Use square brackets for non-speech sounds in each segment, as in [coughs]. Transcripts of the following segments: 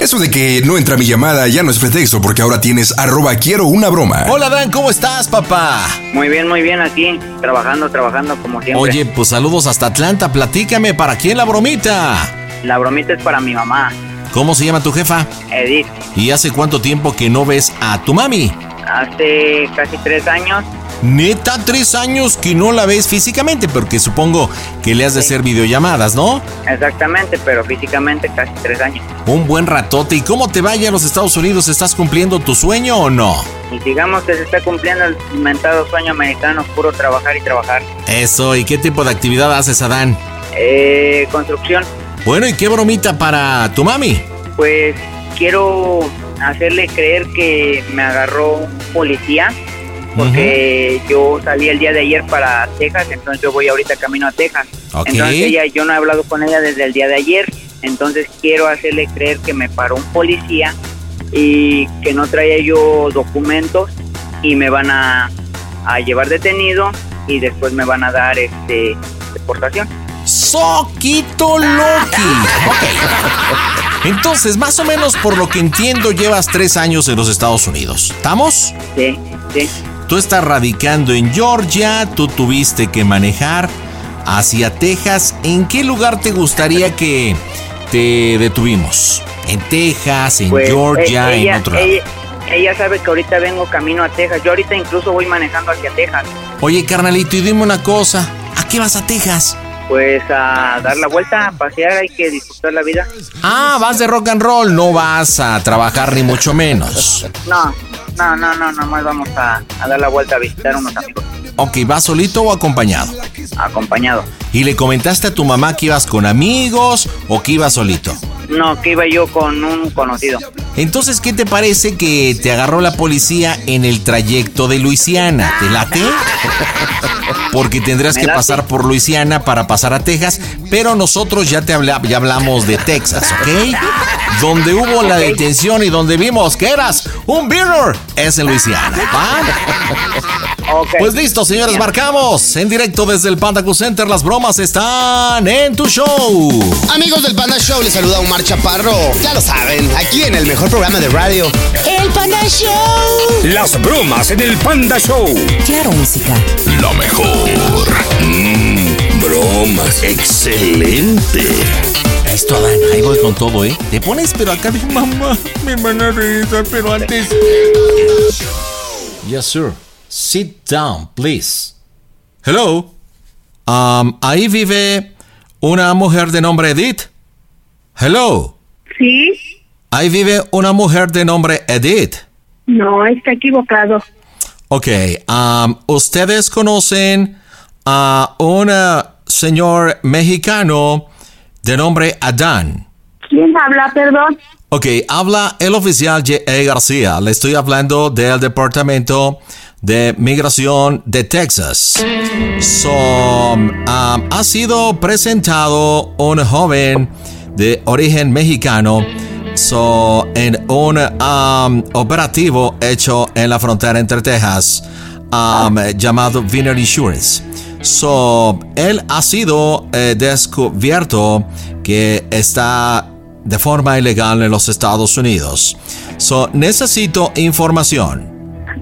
Eso de que no entra mi llamada ya no es pretexto porque ahora tienes arroba quiero una broma. Hola Dan, ¿cómo estás, papá? Muy bien, muy bien aquí, trabajando, trabajando como siempre. Oye, pues saludos hasta Atlanta, platícame, ¿para quién la bromita? La bromita es para mi mamá, ¿Cómo se llama tu jefa? Edith. ¿Y hace cuánto tiempo que no ves a tu mami? Hace casi tres años. Neta, tres años que no la ves físicamente, porque supongo que le has de hacer videollamadas, ¿no? Exactamente, pero físicamente casi tres años. Un buen ratote. ¿Y cómo te vaya a los Estados Unidos? ¿Estás cumpliendo tu sueño o no? Y digamos que se está cumpliendo el inventado sueño americano, puro trabajar y trabajar. Eso, ¿y qué tipo de actividad haces, Adán? Eh, construcción, Bueno, ¿y qué bromita para tu mami? pues quiero hacerle creer que me agarró un policía. Porque yo salí el día de ayer para Texas, entonces yo voy ahorita camino a Texas. Entonces ella, yo no he hablado con ella desde el día de ayer, entonces quiero hacerle creer que me paró un policía y que no traía yo documentos y me van a, a llevar detenido y después me van a dar este deportación. Soquito Loki. Ok. Entonces, más o menos por lo que entiendo, llevas tres años en los Estados Unidos. ¿Estamos? Sí, sí. Tú estás radicando en Georgia, tú tuviste que manejar hacia Texas. ¿En qué lugar te gustaría que te detuvimos? ¿En Texas, en Pues, Georgia, eh, en otro lado? ella, ella sabe que ahorita vengo camino a Texas. Yo ahorita incluso voy manejando hacia Texas. Oye, carnalito, y dime una cosa. ¿A qué vas a Texas? Pues a dar la vuelta, a pasear, hay que disfrutar la vida. Ah, vas de rock and roll, no vas a trabajar ni mucho menos. No, no, no, no, nomás vamos a, a dar la vuelta a visitar unos amigos. Ok, ¿vas solito o acompañado? Acompañado. ¿Y le comentaste a tu mamá que ibas con amigos o que ibas solito? No, que iba yo con un conocido. Entonces, ¿qué te parece que te agarró la policía en el trayecto de Luisiana? ¿Te late? [laughs] Porque tendrás que pasar por Luisiana para pasar a Texas, pero nosotros ya te habla- ya hablamos de Texas, ¿ok? Donde hubo la detención y donde vimos que eras un beaner es en Luisiana, [laughs] ¿va? Pues listo, señores, marcamos en directo desde el Panda Cool Center. Las bromas están en tu show. Amigos del Panda Show, les saluda Omar Chaparro. Ya lo saben, aquí en el mejor programa de radio. El Panda Show. Las bromas en el Panda Show. Claro, música. Lo mejor. Mm, bromas. Excelente. Listo, Adán, ahí voy con todo, ¿eh? Te pones, pero acá mi mamá, mi hermana risa, pero antes. Yes, sir. Sit down, please. Hello. Um, ahí vive una mujer de nombre Edith? Hello. Sí, Ahí vive una mujer de nombre Edith. no, está equivocado. Ok, um, ustedes conocen a un señor mexicano de nombre Adán. ¿Quién habla, perdón? Ok, habla el oficial J.A. García. Le estoy hablando del Departamento de Migración de Texas. So, um, ha sido presentado un joven de origen mexicano so, en un um, operativo hecho en la frontera entre Texas um, llamado Vineyard Insurance. So, él ha sido eh, descubierto que está de forma ilegal en los Estados Unidos. So, necesito información.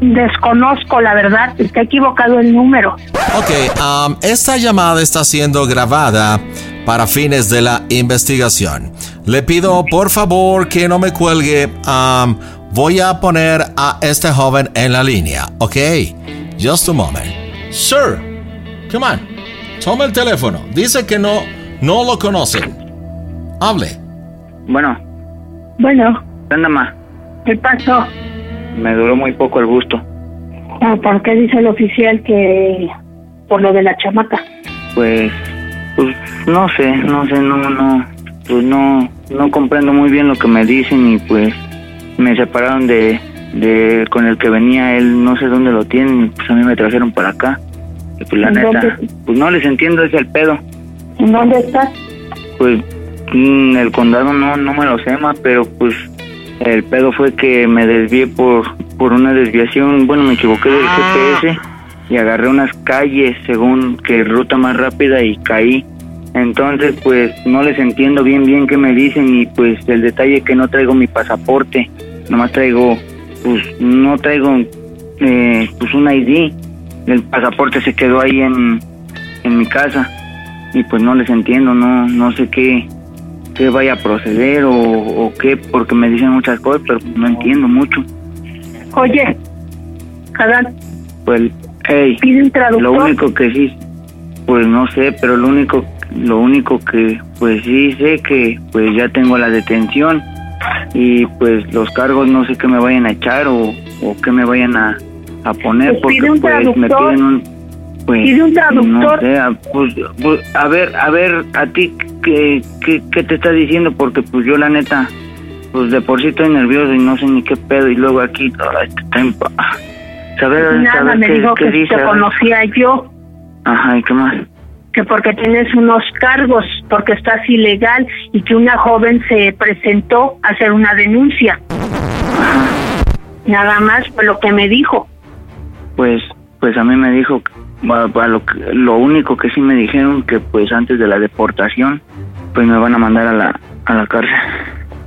Desconozco, la verdad, está equivocado el número. Ok, um, esta llamada está siendo grabada para fines de la investigación. Le pido por favor que no me cuelgue. um, voy a poner a este joven en la línea, ok? Just a moment. Sir, come on. Toma el teléfono. Dice que no, no lo conocen. Hable. Bueno, Bueno, ¿qué onda, ma? ¿qué pasó? Me duró muy poco el gusto. Ah, ¿Por qué dice el oficial que por lo de la chamaca? Pues, pues no sé, no sé, no, no, pues no, no comprendo muy bien lo que me dicen y pues me separaron de, de con el que venía él, no sé dónde lo tienen, y pues a mí me trajeron para acá. Pues la ¿En neta, dónde? pues no les entiendo ese el pedo. ¿En dónde estás? Pues mm, el condado no, no me lo sé más, pero pues el pedo fue que me desvié por, por una desviación, bueno, me equivoqué del GPS y agarré unas calles según que ruta más rápida y caí. Entonces, pues no les entiendo bien bien qué me dicen y pues el detalle que no traigo mi pasaporte, nomás traigo, pues no traigo eh, pues un ID. El pasaporte se quedó ahí en, en mi casa y pues no les entiendo, no no sé qué qué vaya a proceder o, o qué, porque me dicen muchas cosas, pero no entiendo mucho. Oye, Adán, Pues, hey, pide un traductor. lo único que sí, pues no sé, pero lo único, lo único que, pues sí sé que, pues ya tengo la detención y pues los cargos no sé qué me vayan a echar o, o qué me vayan a, a poner, Pues porque un pues me piden un, pues, Pide un traductor. No sé, a- pues, pues, a ver, a ver, a ti, ¿qué, qué, qué te está diciendo? Porque pues yo la neta, pues de por sí estoy nervioso y no sé ni qué pedo y luego aquí, ay, pa- saber, Nada, saber me qué, dijo qué que dice. te conocía yo, Ajá, ¿y qué más? que porque tienes unos cargos, porque estás ilegal y que una joven se presentó a hacer una denuncia. Nada más fue lo que me dijo. Pues, pues a mí me dijo, lo, lo único que sí me dijeron que pues antes de la deportación, pues me van a mandar a la, a la cárcel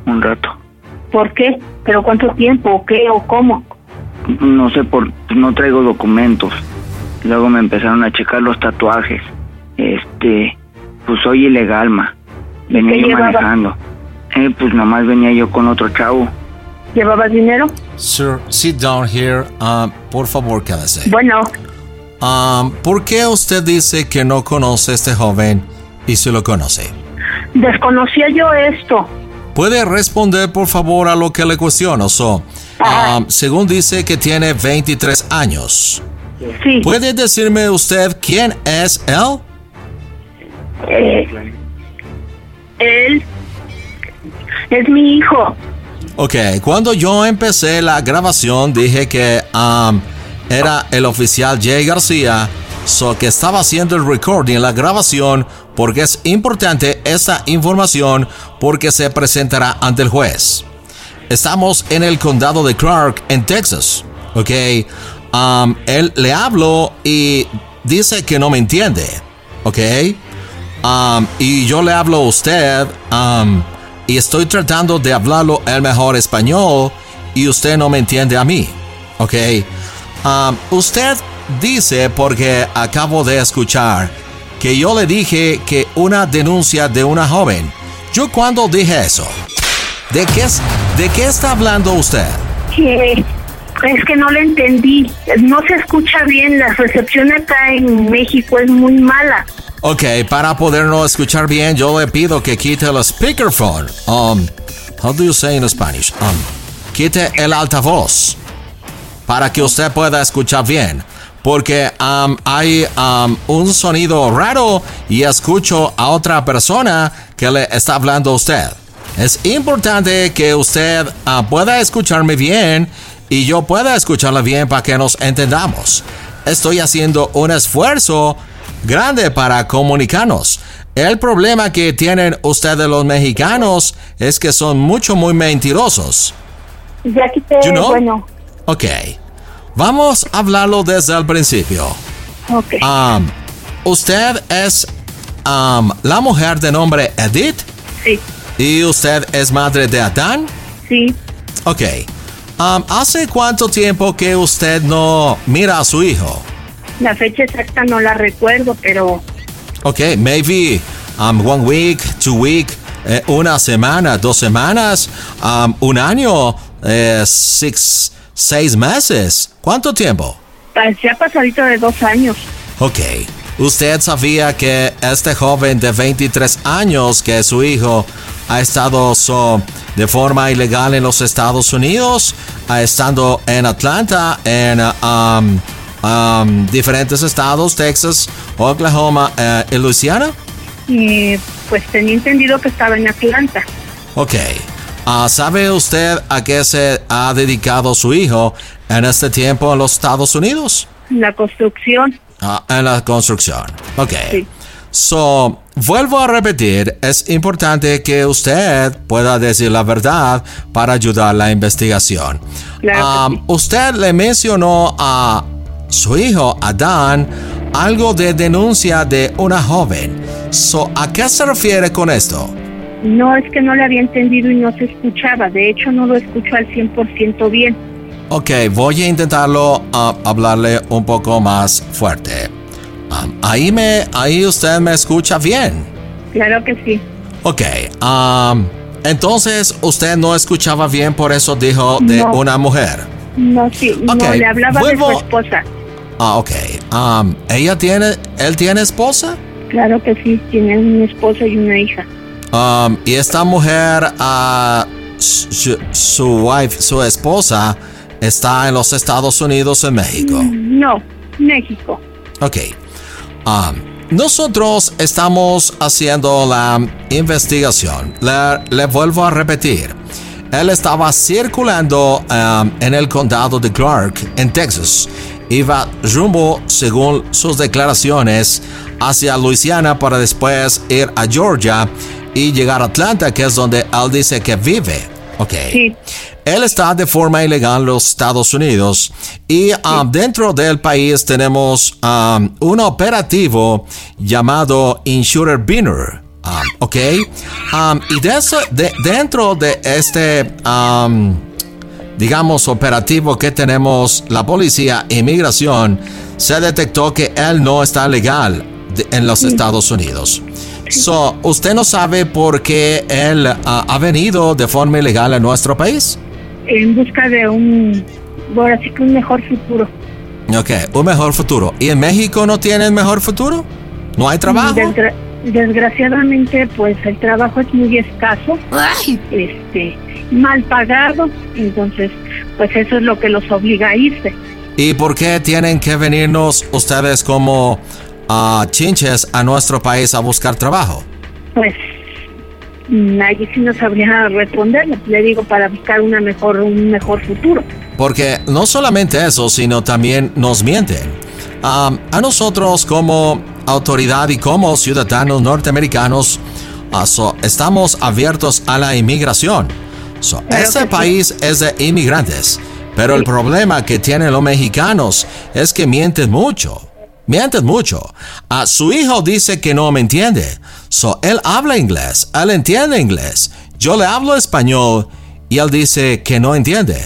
un rato. ¿Por qué? ¿Pero cuánto tiempo? ¿O qué? ¿O cómo? No sé, por no traigo documentos. Luego me empezaron a checar los tatuajes. Este, pues soy ilegal, ma. Venía yo llevaba? manejando. Eh, pues nomás venía yo con otro chavo. ¿Llevabas dinero? Sir, sit down here. Um, por favor, quédese. Bueno, Um, ¿Por qué usted dice que no conoce a este joven y si lo conoce? desconocía yo esto. ¿Puede responder, por favor, a lo que le cuestiono? So, um, según dice que tiene 23 años. Sí. ¿Puede decirme usted quién es él? Eh, él es mi hijo. Ok, cuando yo empecé la grabación dije que um, era el oficial Jay García, so que estaba haciendo el recording, la grabación, porque es importante esta información porque se presentará ante el juez. Estamos en el condado de Clark, en Texas, ok. Um, él le hablo y dice que no me entiende, ok. Um, y yo le hablo a usted um, y estoy tratando de hablarlo el mejor español y usted no me entiende a mí. ¿Ok? Um, usted dice, porque acabo de escuchar, que yo le dije que una denuncia de una joven. ¿Yo cuándo dije eso? ¿De qué, ¿De qué está hablando usted? Es que no le entendí. No se escucha bien. La recepción acá en México es muy mala. Ok, para podernos escuchar bien, yo le pido que quite el speakerphone. Um, how do you say in Spanish? Um, quite el altavoz para que usted pueda escuchar bien. Porque um, hay um, un sonido raro y escucho a otra persona que le está hablando a usted. Es importante que usted uh, pueda escucharme bien y yo pueda escucharla bien para que nos entendamos. Estoy haciendo un esfuerzo grande para comunicarnos. El problema que tienen ustedes los mexicanos es que son mucho muy mentirosos. Ya quité, You know? bueno, Ok. Vamos a hablarlo desde el principio. ok. Um, usted es um, la mujer de nombre Edith sí, y usted es madre de Adán. sí. Ok. Um, ¿Hace cuánto tiempo que usted no mira a su hijo? La fecha exacta no la recuerdo, pero Ok, maybe um, one week, two week, eh, una semana, dos semanas, um, un año, eh, six, seis meses. ¿Cuánto tiempo? parecía pasadito de dos años. Ok. ¿Usted sabía que este joven de 23 años, que es su hijo, ha estado so, de forma ilegal en los Estados Unidos, ha estado en Atlanta, en um, um, diferentes estados, Texas, Oklahoma eh, y Louisiana? Y pues tenía entendido que estaba en Atlanta. Ok. Ah, ¿Sabe usted a qué se ha dedicado su hijo en este tiempo en los Estados Unidos? La construcción, Ah, en la construcción. Ok. Sí. So, vuelvo a repetir, es importante que usted pueda decir la verdad para ayudar la investigación. Claro Um, sí. Usted le mencionó a su hijo, Adán, algo de denuncia de una joven. So, ¿A qué se refiere con esto? no es que no le había entendido y no se escuchaba. De hecho, no lo escucho al 100% bien. Ok, voy a intentarlo ah, hablarle un poco más fuerte. Um, ahí, me, ahí usted me escucha bien. Claro que sí. Ok, um, entonces usted no escuchaba bien, por eso dijo de No. una mujer. No, sí, Ok, no, le hablaba vuelvo- de su esposa. Ah, ok. Um, ¿Ella tiene, él tiene esposa? Claro que sí, tiene una esposa y una hija. Um, y esta mujer, su, su wife, su esposa, está en los Estados Unidos, en México. No, México. Ok. Um, nosotros estamos haciendo la investigación. Le, le vuelvo a repetir. Él estaba circulando um, en el condado de Clark, en Texas. Iba rumbo, según sus declaraciones, hacia Luisiana para después ir a Georgia y llegar a Atlanta, que es donde él dice que vive. Ok. Sí. Él está de forma ilegal en los Estados Unidos y um, dentro del país tenemos um, un operativo llamado Insurer Binner. um, ¿Ok? Um, y de eso- de- dentro de este, digamos, operativo que tenemos la policía e inmigración, se detectó que él no está legal de- en los Estados Unidos. So, ¿Usted no sabe por qué él ah, ha venido de forma ilegal a nuestro país? En busca de un, que un mejor futuro. Ok, un mejor futuro. ¿Y en México no tienen mejor futuro? ¿No hay trabajo? Desgra- desgraciadamente, pues el trabajo es muy escaso, este, mal pagado, entonces, pues eso es lo que los obliga a irse. ¿Y por qué tienen que venirnos ustedes como ah, chinches a nuestro país a buscar trabajo? Pues nadie sí no sabría responderle, le digo, para buscar una mejor, un mejor futuro. Porque no solamente eso, sino también nos mienten. Am, a nosotros como autoridad y como ciudadanos norteamericanos ah, so, estamos abiertos a la inmigración. So, Claro este sí. país es de inmigrantes, pero el problema que tienen los mexicanos es que mienten mucho. Mienten mucho. Ah, su hijo dice que no me entiende. So, él habla inglés, él entiende inglés. Yo le hablo español y él dice que no entiende.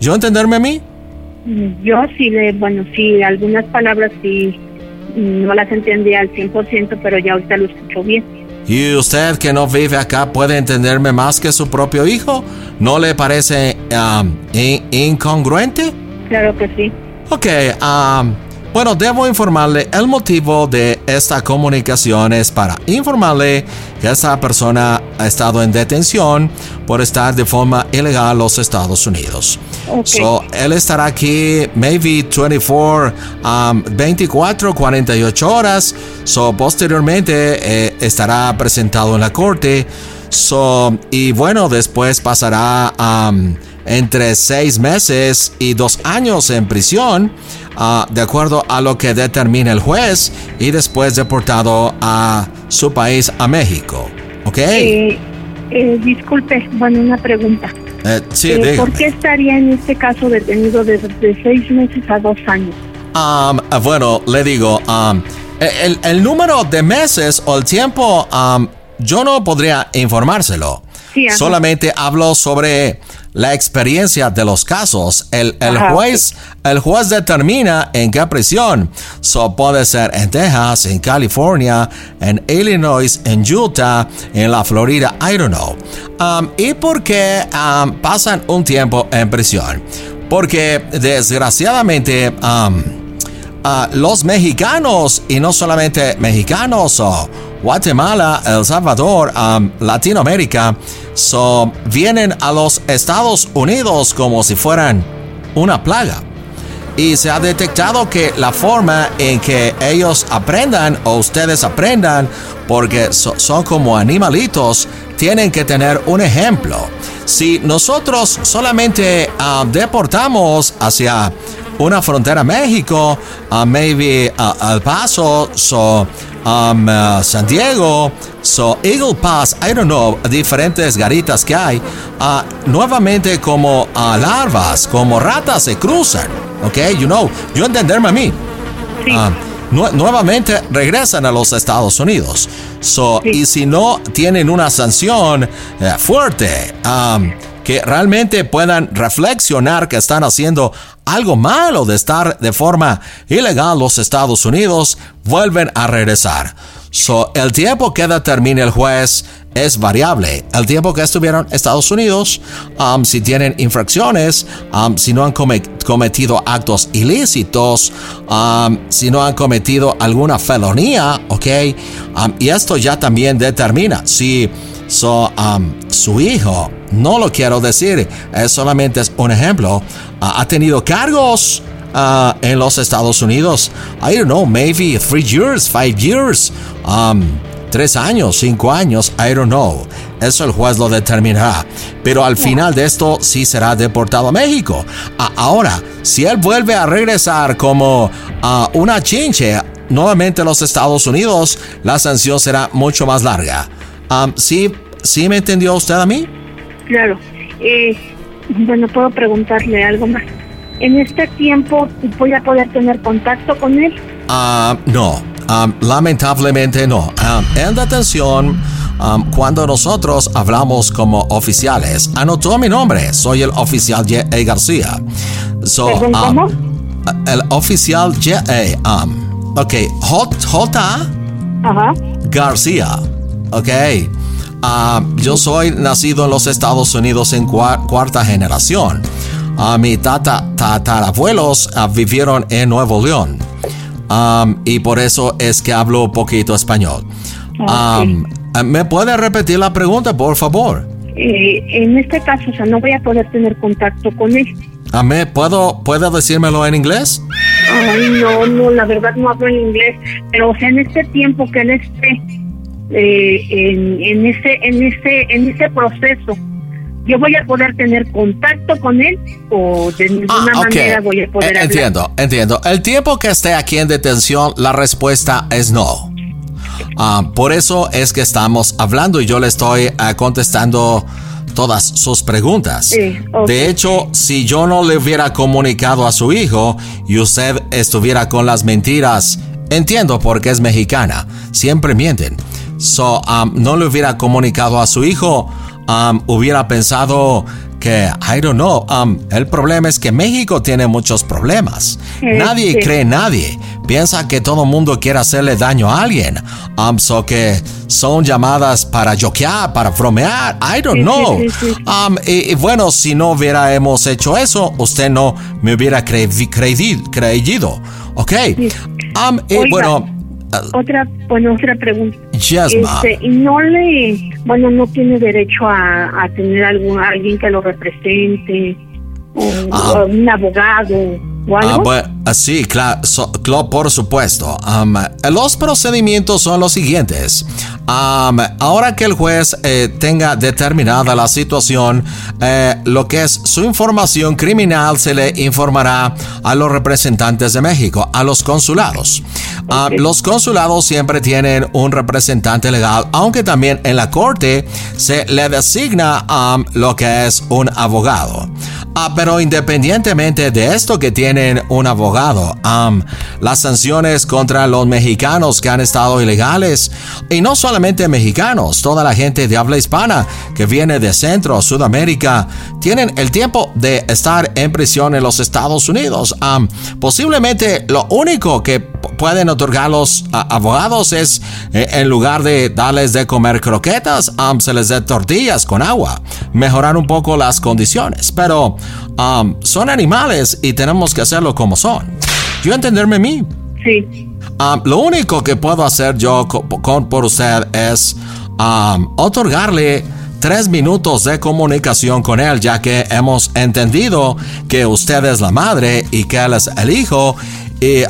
¿Yo entenderme a mí? Yo sí, le, bueno, sí, algunas palabras sí mm, no las entendía al 100%, pero ya ahorita lo escucho bien. ¿Y usted que no vive acá puede entenderme más que su propio hijo? ¿No le parece um, in- incongruente? Claro que sí. Ok, um, Bueno, debo informarle el motivo de esta comunicación es para informarle que esta persona ha estado en detención por estar de forma ilegal en los Estados Unidos. So, él estará aquí maybe 24, 24, 48 horas. So, posteriormente eh, estará presentado en la corte. So, y bueno, después pasará um, entre seis meses y dos años en prisión, uh, de acuerdo a lo que determina el juez, y después deportado a su país, a México. ¿Ok? Eh, eh, disculpe, bueno, una pregunta. Eh, sí, Eh. ¿Por qué estaría en este caso detenido desde de seis meses a dos años? Um, bueno, le digo, um, el, el número de meses o el tiempo, um, yo no podría informárselo. Sí. Solamente hablo sobre la experiencia de los casos. El, el Ajá, juez, el juez determina en qué prisión. So puede ser en Texas, en California, en Illinois, en Utah, en la Florida, I don't know. Um, ¿Y por qué um, pasan un tiempo en prisión? Porque desgraciadamente um, ah, los mexicanos, y no solamente mexicanos, Guatemala, El Salvador, Latinoamérica, so, vienen a los Estados Unidos como si fueran una plaga. Y se ha detectado que la forma en que ellos aprendan o ustedes aprendan, porque so- son como animalitos, tienen que tener un ejemplo. Si nosotros solamente deportamos hacia una frontera México, maybe El Paso, so, um, ah, San Diego, so Eagle Pass, I don't know, diferentes garitas que hay, ah, nuevamente como ah, larvas, como ratas se cruzan, ¿ok? You know, yo entenderme a mí. Nue- nuevamente regresan a los Estados Unidos. So, Y si no tienen una sanción eh, fuerte, um, que realmente puedan reflexionar que están haciendo algo malo de estar de forma ilegal los Estados Unidos, vuelven a regresar. So, el tiempo que determine el juez es variable. El tiempo que estuvieron Estados Unidos, um, si tienen infracciones, um, si no han come- cometido actos ilícitos, um, si no han cometido alguna felonía, ¿ok? Y esto ya también determina si so, um, su hijo, no lo quiero decir, es solamente es un ejemplo, ah, ha tenido cargos uh, en los Estados Unidos. I don't know, maybe three years, five years, um, tres años, cinco años, I don't know. Eso el juez lo determinará. Pero al final de esto sí será deportado a México. A- ahora, si él vuelve a regresar como ah, una chinche nuevamente a los Estados Unidos, la sanción será mucho más larga. Um, ¿sí, ¿Sí me entendió usted a mí? Claro. Eh, bueno, puedo preguntarle algo más. En este tiempo, ¿voy a poder tener contacto con él? Ah, no, um, lamentablemente no. Um, en detención, um, cuando nosotros hablamos como oficiales, anotó mi nombre, soy el oficial J.A. García. So, ¿Perdón, um, cómo? El oficial J.A. Ok, J. J. Ajá. García. Ok. Ah, yo soy nacido en los Estados Unidos en cua- cuarta generación. Ah, mi tata, tatarabuelos ah, vivieron en Nuevo León. Um, y por eso es que hablo poquito español. Um, ¿Me puede repetir la pregunta, por favor? Eh, en este caso, o sea, no voy a poder tener contacto con él. Ah, ¿me ¿Puedo, ¿Puede decírmelo en inglés? Ay, no, no, la verdad no hablo en inglés. Pero, o sea, en este tiempo que él esté eh, en, en ese, en ese, en ese proceso, yo voy a poder tener contacto con él o de ninguna Ah, ok. manera voy a poder Eh, hablar. Entiendo, entiendo. El tiempo que esté aquí en detención, la respuesta es no. Ah, por eso es que estamos hablando y yo le estoy ah, contestando todas sus preguntas. Sí. De hecho, si yo no le hubiera comunicado a su hijo y usted estuviera con las mentiras, entiendo porque es mexicana, siempre mienten. So, um, no le hubiera comunicado a su hijo, um, hubiera pensado que, I don't know, um, el problema es que México tiene muchos problemas. Nadie sí. cree nadie. Piensa que todo el mundo quiere hacerle daño a alguien. Um, so que son llamadas para joquear, para bromear. I don't Sí, know. sí. Um, y, y bueno, si no hubiéramos hecho eso, usted no me hubiera creí- creí- creído. Ok. Um, bueno. Otra, bueno, otra pregunta. Este, y no le, bueno, no tiene derecho a, a tener algún alguien que lo represente, o, ah. un abogado Ah, ah, sí, claro, por supuesto. Um, los procedimientos son los siguientes. Um, ahora que el juez eh, tenga determinada la situación, eh, lo que es su información criminal se le informará a los representantes de México, a los consulados. Um, los consulados siempre tienen un representante legal, aunque también en la corte se le designa lo que es un abogado. Ah, pero independientemente de esto que tienen un abogado, las sanciones contra los mexicanos que han estado ilegales, y no solamente mexicanos, toda la gente de habla hispana que viene de Centro, Sudamérica, tienen el tiempo de estar en prisión en los Estados Unidos. posiblemente lo único que pueden otorgar los abogados es, eh, en lugar de darles de comer croquetas, se les dé tortillas con agua, mejorar un poco las condiciones. Pero Um, son animales y tenemos que hacerlo como son. ¿Yo entenderme a mí? Sí. Um, lo único que puedo hacer yo con, por usted es um, otorgarle tres minutos de comunicación con él, ya que hemos entendido que usted es la madre y que él es el hijo y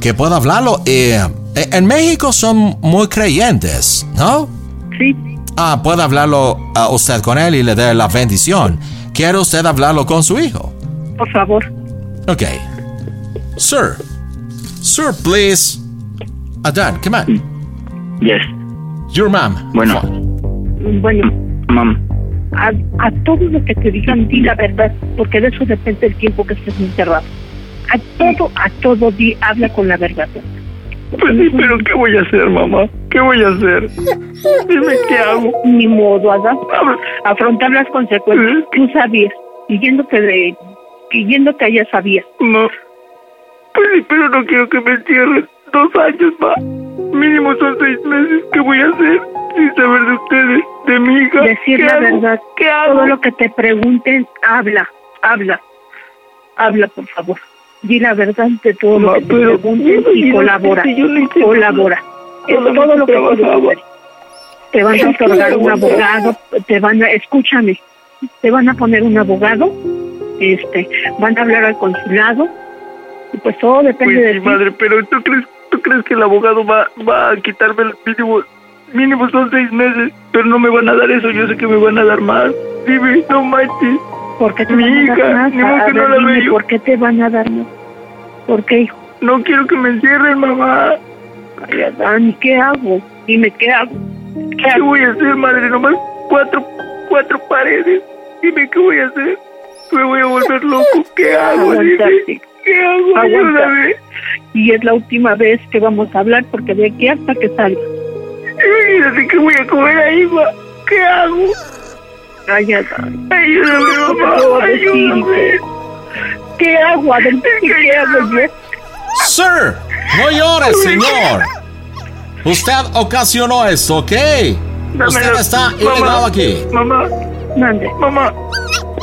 que puedo hablarlo. Y, eh, en México son muy creyentes, ¿no? Sí. Ah, puede hablarlo a usted con él y le dé la bendición. ¿Quiere usted hablarlo con su hijo? Por favor. Ok. Sir. Sir, please. Adan, come on. Yes. Your mom. Bueno. Bueno. Mom. A, a todo lo que te digan, di la verdad, porque de eso depende el tiempo que estés encerrado. A todo, a todo, di, habla con la verdad. Pues sí, pero ¿qué voy a hacer, mamá? ¿Qué voy a hacer? Dime qué hago. Ni modo, Adán. Afrontar las consecuencias. ¿Eh? Tú sabías. Pidiéndote de... Pidiéndote allá sabías. No. Pues sí, pero no quiero que me encierren. Dos años, va. Mínimo son seis meses. ¿Qué voy a hacer? Sin saber de ustedes, de mi hija. Decir la verdad. ¿Qué hago? Todo lo que te pregunten, habla. Habla. Habla, por favor di la verdad de todo lo que te pregunten y colabora. colabora. Es todo lo que puedes Te van a otorgar un abogado, te van a, escúchame, te van a poner un abogado, este, van a hablar al consulado, y pues todo depende pues de ti. madre, pero ¿tú crees, tú crees que el abogado va, va a quitarme el mínimo, mínimo son seis meses, pero no me van a dar eso, yo sé que me van a dar más. Dime, no manches. ¿Por qué te Mi van hija, a dar más? Ni modo que no la veo. ¿Por qué te van a dar más? ¿Por qué, hijo? No quiero que me encierren, mamá. Ay, Adán, ¿qué hago? Dime, ¿qué hago? ¿Qué, ¿Qué voy a hacer, madre? Nomás cuatro, cuatro paredes. Dime, ¿qué voy a hacer? Me voy a volver loco. ¿Qué hago? Dime, ¿Qué hago? Ayúdame. Y es la última vez que vamos a hablar porque de aquí hasta que salga. Imagínate que voy a comer ahí, ma. ¿Qué hago? Ay, Adán. Ayúdame, mamá. Ayúdame. ¿Qué hago? ¿Qué hago yo? Sir, no llores, señor. Usted ocasionó esto, ¿ok? Usted está ilegal aquí. Mamá, Mande. mamá,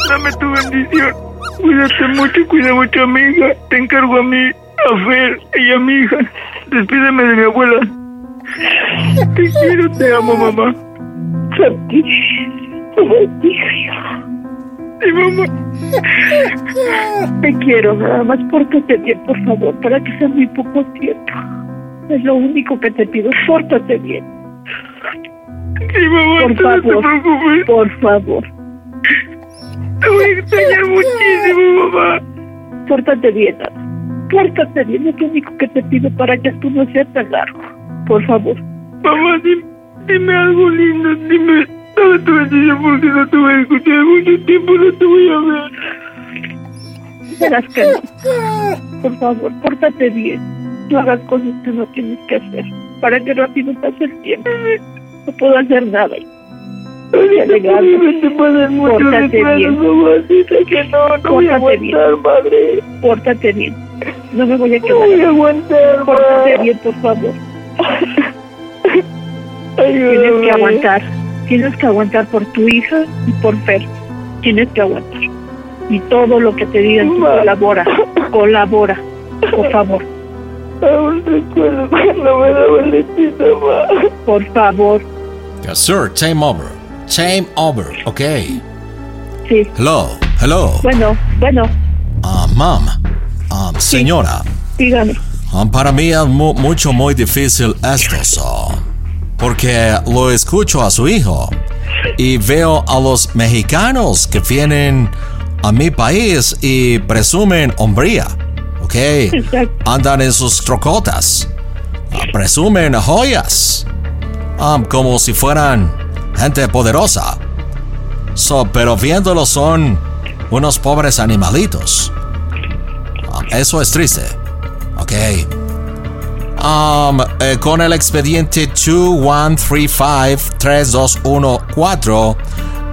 dame tu bendición. Cuídate mucho, cuida mucho a mi hija. Te encargo a mí, a Fer y a mi hija. Despídeme de mi abuela. Te quiero, te amo, mamá. hija. Sí, mamá. Te quiero, nada más pórtate bien, por favor, para que sea muy poco tiempo. Es lo único que te pido, pórtate bien. Sí, mamá, por no favor, te preocupes. Por favor. Te voy a extrañar muchísimo, mamá. Pórtate bien, Ana. Pórtate bien, es lo único que te pido para que esto no sea tan largo. Por favor. Mamá, dime, dime algo lindo, dime Dame tu bendición porque no te voy a escuchar mucho tiempo, no te voy a ver. Verás que no. Por favor, pórtate bien. No hagas cosas que no tienes que hacer. Para que rápido pase el tiempo. No puedo hacer nada. Te Pórtate bien. Mamacita, que no, no voy a aguantar, madre. Pórtate bien. No me voy a No quedar. voy a aguantar, Pórtate bien, por favor. Tienes que aguantar. Tienes que aguantar por tu hija y por Fer. Tienes que aguantar. Y todo lo que te digan, tú colabora. Colabora. Por favor. Aún recuerdo cuando me daba lechita. Por favor. Yes, sir. Time over. Time over. Ok. Sí. Hello. Hello. Bueno, bueno, Ah, mom. Ah, señora. dígame. Ah, para mí es mu- mucho, muy difícil esto, so, porque lo escucho a su hijo y veo a los mexicanos que vienen a mi país y presumen hombría, ¿ok? Exacto. Andan en sus trocotas, ah, presumen joyas, ah, como si fueran gente poderosa. So, pero viéndolo son unos pobres animalitos. Ah, eso es triste. Ok. Um, eh, con el expediente 2135-3214,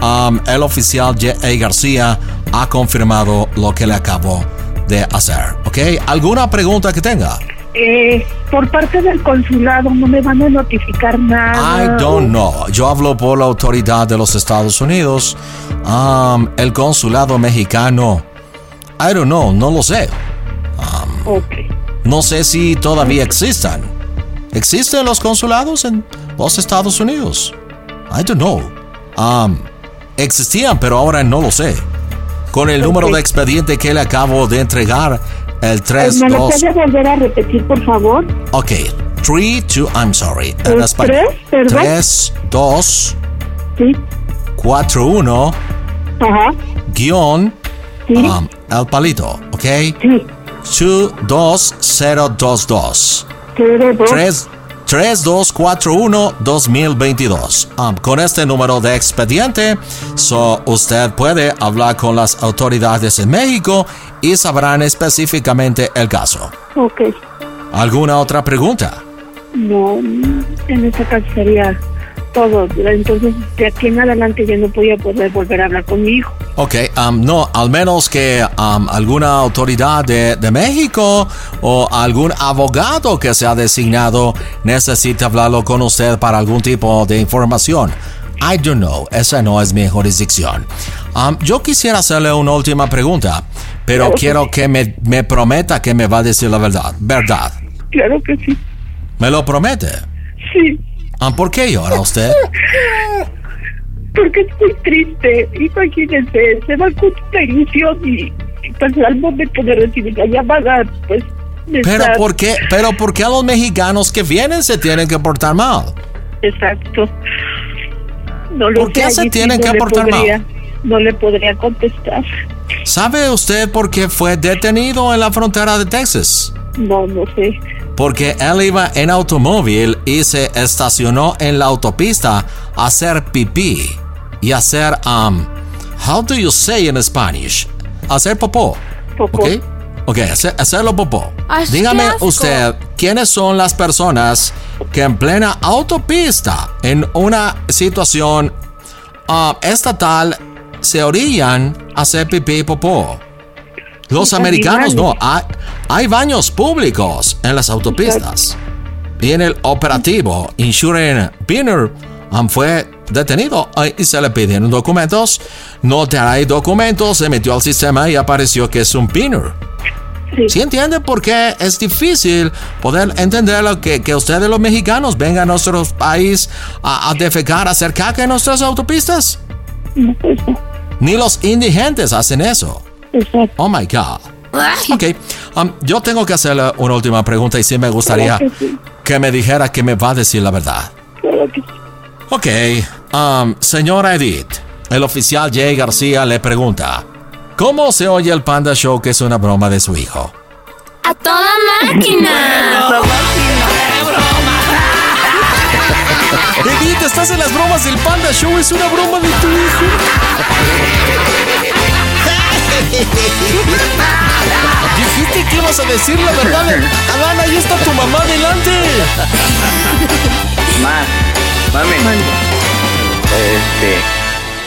um, el oficial J.A. García ha confirmado lo que le acabo de hacer. ¿Ok? ¿Alguna pregunta que tenga? Eh, por parte del consulado no me van a notificar nada. I don't know. Yo hablo por la autoridad de los Estados Unidos. Um, el consulado mexicano. I don't know, no lo sé. Ok. No sé si todavía existan. ¿Existen los consulados en los Estados Unidos? I don't know. Um, existían, pero ahora no lo sé. Con el número de expediente que le acabo de entregar, el Eh, 3, ¿Me lo 2... puede volver a repetir, por favor? Ok, 3, 2, I'm sorry. En español. ¿tres? ¿Perdón? 3, 2, Sí. 4, 1, Ajá. guion, Sí. um, el palito, ok? Sí. 2, 2, 0, 2, 2. Cero, dos. 3, 3241-2022. Um, con este número de expediente, so usted puede hablar con las autoridades en México y sabrán específicamente el caso. Ok. ¿Alguna otra pregunta? No, en este caso sería todo. Entonces, de aquí en adelante ya no voy a poder volver a hablar con mi hijo. Ok, um, no, al menos que um, alguna autoridad de, de México o algún abogado que sea designado necesite hablarlo con usted para algún tipo de información. I don't know, esa no es mi jurisdicción. Um, yo quisiera hacerle una última pregunta, pero quiero que me, me prometa que me va a decir la verdad. ¿Verdad? Claro que sí. ¿Me lo promete? Sí. Um, ¿Por qué llora usted? [laughs] Porque estoy triste. Imagínense, se va con perdición y, y pues al momento de recibir la llamada, pues. Pero ¿por qué, pero ¿por qué a los mexicanos que vienen se tienen que portar mal? Exacto. No lo ¿Por qué se tienen no que portar mal? podría- No le podría contestar. ¿Sabe usted por qué fue detenido en la frontera de Texas? No, no sé. Porque él iba en automóvil y se estacionó en la autopista a hacer pipí y hacer, um, how do you say in Spanish? Hacer popó. Popó. Ok, ok, hacer- hacerlo popó. Ay, Dígame usted, ¿quiénes son las personas que en plena autopista, en una situación ah, estatal, se orillan a hacer pipí y popó? Los americanos no, hay, hay baños públicos en las autopistas. Y en el operativo, Insurance Binner um, fue detenido eh, y se le pidieron documentos. No trae documentos, se metió al sistema y apareció que es un pinner. Sí. ¿Sí entiende por qué es difícil poder entender lo que, que ustedes los mexicanos vengan a nuestro país a, a defecar, a hacer caca en nuestras autopistas? No, pues no. Ni los indigentes hacen eso. Exacto. Oh my God. Ok, um, yo tengo que hacerle una última pregunta y sí me gustaría Claro que sí. que me dijera que me va a decir la verdad. Claro que sí. Ok, um, señora Edith, el oficial Jay García le pregunta, ¿cómo se oye el Panda Show que es una broma de su hijo? ¡A toda máquina! Edith, estás en las bromas del Panda Show, es una broma de tu hijo. Dijiste que ibas a decir la verdad. Adán, ahí está tu mamá delante. Ma, mami. Este,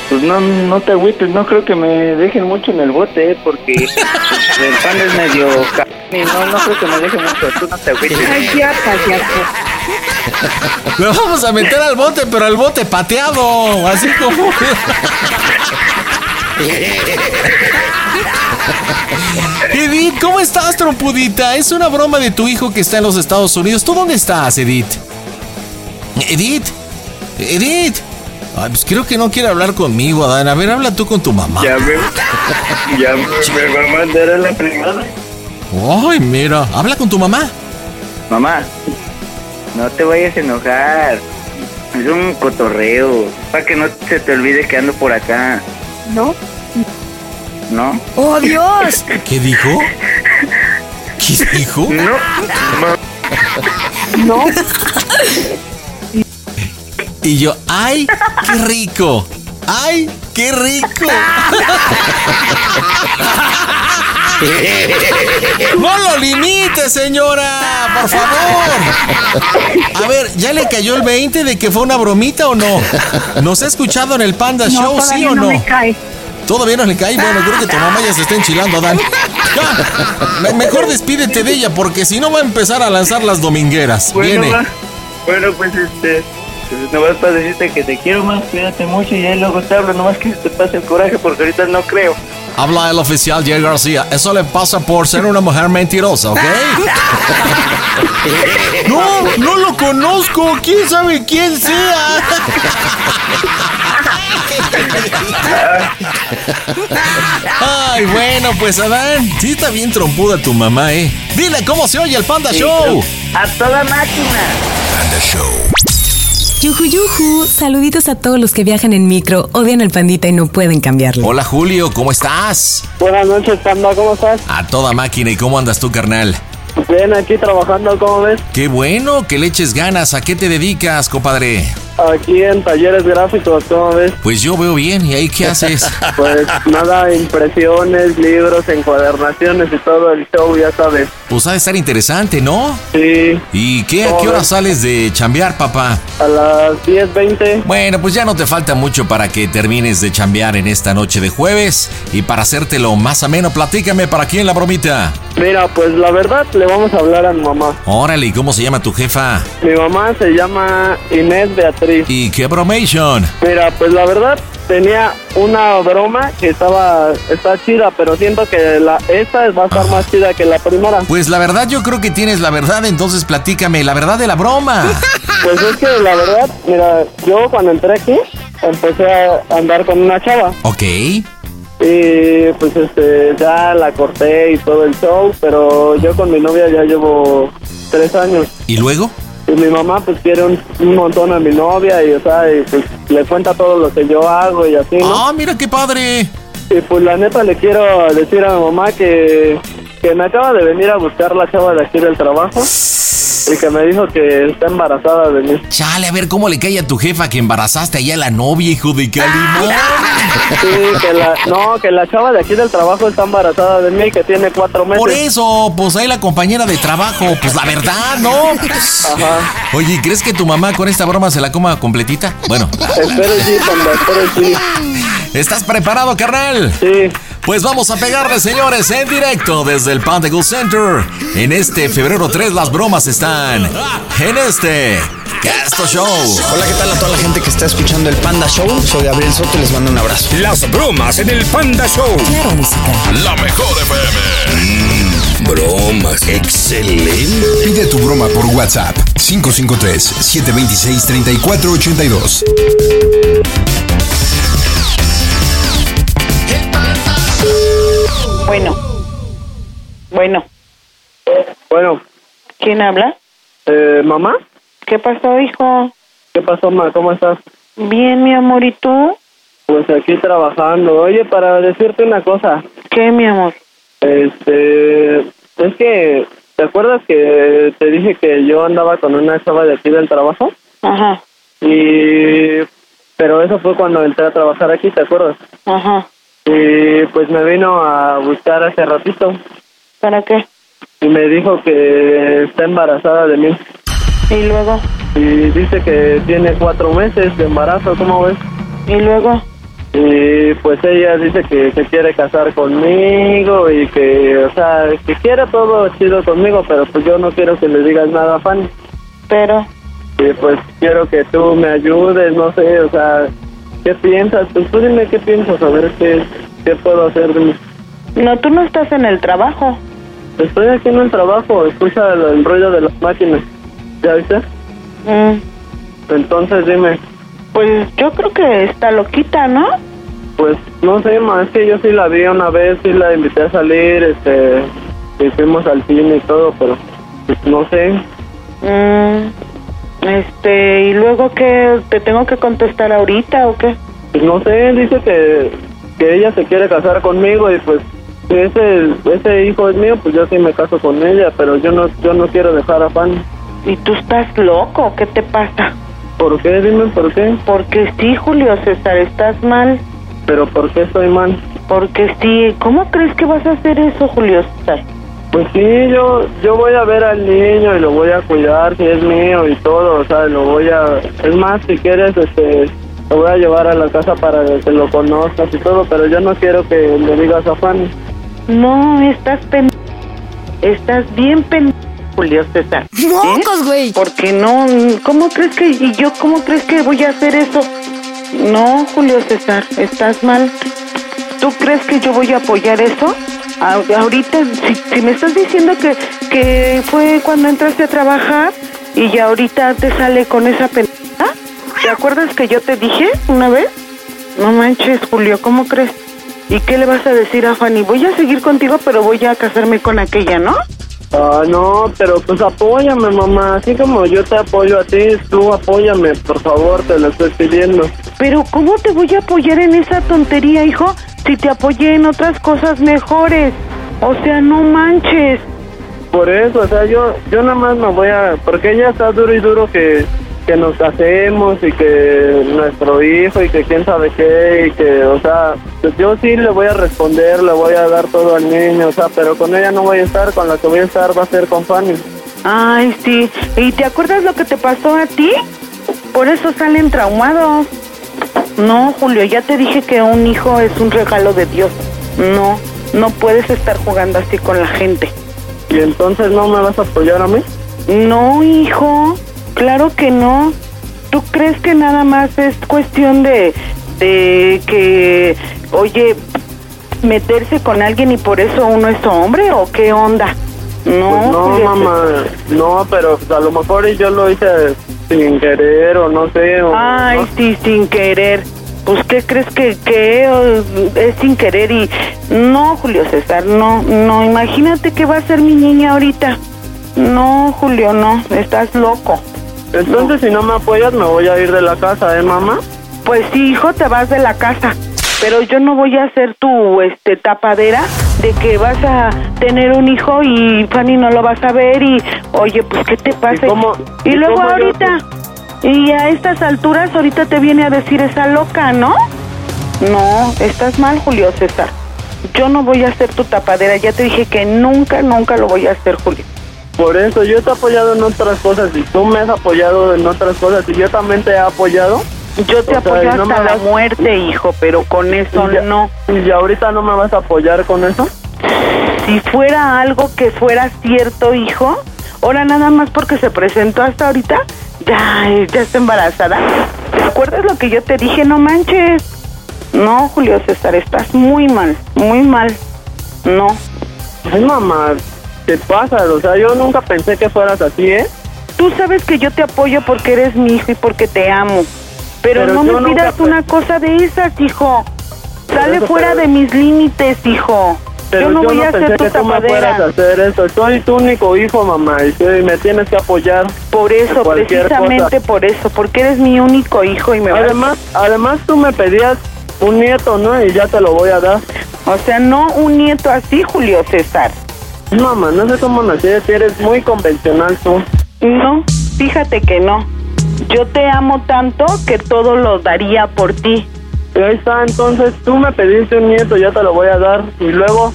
pues no, no te agüites, no creo que me dejen mucho en el bote, ¿eh? porque [laughs] el pan es medio ca... y no, no creo que me dejen mucho, tú no te agüites. Ay, ya, payaso. Lo vamos a meter al bote, pero al bote pateado, así como. [laughs] Edith, ¿cómo estás, trompudita? Es una broma de tu hijo que está en los Estados Unidos. ¿Tú dónde estás, Edith? Edith, Edith. Ay, pues creo que no quiere hablar conmigo, Adán. A ver, habla tú con tu mamá. Ya me, ya me, me va a mandar a la privada. Ay, mira, habla con tu mamá. Mamá, no te vayas a enojar. Es un cotorreo. Para que no se te olvide que ando por acá. ¿No? ¿No? ¡Oh, Dios! [laughs] ¿Qué dijo? ¿Qué dijo? No, No. Y yo, ¡ay, qué rico! ¡Ay, qué rico! [laughs] [laughs] ¡No lo limite, señora! ¡Por favor! A ver, ¿ya le cayó el 20 de que fue una bromita o no? ¿Nos ha escuchado en el Panda No, Show, sí o no? me cae. ¿Todavía no le cae? Bueno, creo que tu mamá ya se está enchilando, Dan. Ya, mejor despídete de ella porque si no va a empezar a lanzar las domingueras. bueno, Viene. ma. Bueno, pues este. Pues nomás para decirte que te quiero más, cuídate mucho y ahí luego te hablo, nomás que te pase el coraje porque ahorita no creo. Habla el oficial Jay García. Eso le pasa por ser una mujer mentirosa, ¿ok? [laughs] No, no lo conozco. ¿Quién sabe quién sea? Ay, bueno, pues Adán, sí está bien trompuda tu mamá, ¿eh? Dile cómo se oye el Panda Show. A toda máquina. Yuju yuju, saluditos a todos los que viajan en micro, odian al pandita y no pueden cambiarlo. Hola Julio, ¿cómo estás? Buenas noches, Panda, ¿cómo estás? A toda máquina, ¿y cómo andas tú, carnal? Bien, aquí trabajando, ¿cómo ves? Qué bueno, que le eches ganas. ¿A qué te dedicas, compadre? Aquí en talleres gráficos, ¿cómo ves? Pues yo veo bien, ¿y ahí qué haces? [laughs] Pues nada, impresiones, libros, encuadernaciones y todo el show, ya sabes. Pues ha de estar interesante, ¿no? Sí, ¿Y qué? ¿A qué hora sales de chambear, papá? a las 10.20. Bueno, pues ya no te falta mucho para que termines de chambear en esta noche de jueves. Y para hacértelo más ameno, platícame para quién la bromita. Mira, pues la verdad le vamos a hablar a mi mamá. Órale, ¿y cómo se llama tu jefa? Mi mamá se llama Inés Beatriz. ¿Y qué bromation? Mira, pues la verdad tenía una broma que estaba está chida, pero siento que la esta va a estar más chida que la primera. Pues la verdad yo creo que tienes la verdad, entonces platícame la verdad de la broma. [laughs] Pues es que la verdad, mira, yo cuando entré aquí empecé a andar con una chava Ok. y pues este ya la corté y todo el show, pero yo con mi novia ya llevo tres años. ¿Y luego? Y mi mamá pues quiere un, un montón a mi novia y o sea, y, pues le cuenta todo lo que yo hago y así, ¿no? Ah, mira qué padre. Y pues la neta le quiero decir a mi mamá que, que me acaba de venir a buscar la chava de aquí del trabajo y que me dijo que está embarazada de mí. Chale, a ver cómo le cae a tu jefa que embarazaste allá a la novia, hijo de Calimán. Sí, que la, no, que la chava de aquí del trabajo está embarazada de mí, que tiene cuatro meses. Por eso, pues ahí la compañera de trabajo, pues la verdad, ¿no? Ajá. Oye, ¿crees que tu mamá con esta broma se la coma completita? Bueno, Espero sí, panda, espero sí. ¿estás preparado, carnal? Sí. Pues vamos a pegarle, señores, en directo desde el Panda Gold Center. En este febrero 3 las bromas están en este Casto Show. Hola, ¿qué tal a toda la gente que está escuchando el Panda Show? Soy Gabriel Soto y les mando un abrazo. Las bromas en el Panda Show. Claro, música. La mejor FM. Mm, bromas. Excelente. Pide tu broma por WhatsApp 553-726-3482. Bueno. Bueno. Bueno, ¿Quién habla? eh, mamá, ¿Qué pasó, hijo? ¿qué pasó, ma? ¿Cómo estás? Bien, mi amor, ¿y tú? Pues aquí trabajando. Oye, para decirte una cosa, ¿Qué, mi amor? este, es que, ¿te acuerdas que te dije que yo andaba con una chava de aquí del trabajo? Ajá, Y, pero eso fue cuando entré a trabajar aquí, ¿te acuerdas? ajá. Y pues me vino a buscar hace ratito ¿Para qué? y me dijo que está embarazada de mí. ¿Y luego? Y dice que tiene cuatro meses de embarazo, ¿cómo ves? ¿Y luego? Y pues ella dice que se quiere casar conmigo y que, o sea, que quiere todo chido conmigo, pero pues yo no quiero que le digas nada a Fanny. Pero, Y pues quiero que tú me ayudes, no sé, o sea, ¿qué piensas? Pues tú dime qué piensas, a ver qué, ¿Qué puedo hacer? Dime. No, tú no estás en el trabajo. Estoy aquí en el trabajo, escucha el, el ruido de las máquinas. ¿Ya viste? Mm, Entonces dime, pues yo creo que está loquita, ¿no? pues no sé, ma, es que yo sí la vi una vez, sí la invité a salir, este, y fuimos al cine y todo, pero pues, no sé. Mm, este, ¿y luego qué? ¿Te tengo que contestar ahorita o qué? Pues no sé, dice que, que ella se quiere casar conmigo y pues si ese, ese hijo es mío, pues yo sí me caso con ella, pero yo no, yo no quiero dejar a Fanny. ¿Y tú estás loco? ¿Qué te pasa? ¿Por qué? Dime por qué. Porque sí, Julio César, estás mal. ¿Pero por qué estoy mal? Porque sí, ¿cómo crees que vas a hacer eso, Julio César? Pues sí, yo, yo voy a ver al niño y lo voy a cuidar si es mío y todo, o sea, lo voy a... Es más, si quieres, este, lo voy a llevar a la casa para que lo conozcas y todo, pero yo no quiero que le digas a Fanny. No, estás pen... Estás bien pen... Julio César. [laughs] ¡Mocos, güey! Porque no, ¿cómo crees que... y yo cómo crees que voy a hacer eso? No, Julio César, estás mal. ¿Tú crees que yo voy a apoyar eso? A- ahorita, si, si me estás diciendo que, que fue cuando entraste a trabajar y ya ahorita te sale con esa pena, ¿te acuerdas que yo te dije una vez? No manches, Julio, ¿cómo crees? ¿Y qué le vas a decir a Fanny? Voy a seguir contigo, pero voy a casarme con aquella, ¿no? Ah, no, pero pues apóyame, mamá. Así como yo te apoyo a ti, tú apóyame, por favor, te lo estoy pidiendo. Pero ¿cómo te voy a apoyar en esa tontería, hijo? Si te apoyé en otras cosas mejores. O sea, no manches. Por eso, o sea, yo, yo nada más me voy a... Porque ella está duro y duro que, que nos casemos y que nuestro hijo y que quién sabe qué y que, o sea, pues yo sí le voy a responder, le voy a dar todo al niño, o sea, pero con ella no voy a estar, con la que voy a estar va a ser con Fanny. Ay, sí. ¿Y te acuerdas lo que te pasó a ti? Por eso salen traumados. No, Julio, ya te dije que un hijo es un regalo de Dios. No, no puedes estar jugando así con la gente. ¿Y entonces no me vas a apoyar a mí? No, hijo, claro que no. ¿Tú crees que nada más es cuestión de, de que, oye, meterse con alguien y por eso uno es hombre o qué onda? No, Pues no, mamá, no, pero a lo mejor yo lo hice sin querer o no sé. o- Ay, no- sí, sin querer. Pues, ¿qué crees que, que es sin querer? Y no, Julio César, no, no. Imagínate que va a ser mi niña ahorita. No, Julio, no. Estás loco. Entonces, si no me apoyas, me voy a ir de la casa, ¿eh, mamá? Pues sí, hijo, te vas de la casa. Pero yo no voy a ser tu este, tapadera de que vas a tener un hijo y Fanny no lo vas a ver y, oye, pues, ¿qué te pasa? Y, y luego cómo ahorita, y a estas alturas ahorita te viene a decir esa loca, ¿no? No, estás mal, Julio César. Yo no voy a ser tu tapadera. Ya te dije que nunca, nunca lo voy a hacer, Julio. Por eso, yo te he apoyado en otras cosas y tú me has apoyado en otras cosas y yo también te he apoyado. Yo te O apoyo hasta la vas- muerte, hijo, pero con eso Y ya- no. ¿Y ahorita no me vas a apoyar con eso? Si fuera algo que fuera cierto, hijo, ahora nada más porque se presentó hasta ahorita, ya, ya está embarazada. ¿Te acuerdas lo que yo te dije? No manches. No, Julio César, estás muy mal, muy mal. No. Ay, mamá, ¿qué pasa? O sea, yo nunca pensé que fueras así, ¿eh? Tú sabes que yo te apoyo porque eres mi hijo y porque te amo. Pero, Pero no yo me nunca pidas pe- una cosa de esas, hijo. Sale fuera de mis límites, hijo. Pero yo no voy a pensé ser tu que tú me fueras a hacer eso. Soy tu único hijo, mamá, y me tienes que apoyar. Por eso, precisamente cosa. por eso, porque eres mi único hijo y me vas a- Además, además tú me pedías un nieto, ¿no? Y ya te lo voy a dar. O sea, no un nieto así, Julio César. Mamá, no sé cómo nací, eres muy convencional tú. No, fíjate que no. Yo te amo tanto que todo lo daría por ti. Y ahí está, entonces tú me pediste un nieto, ya te lo voy a dar. Y luego,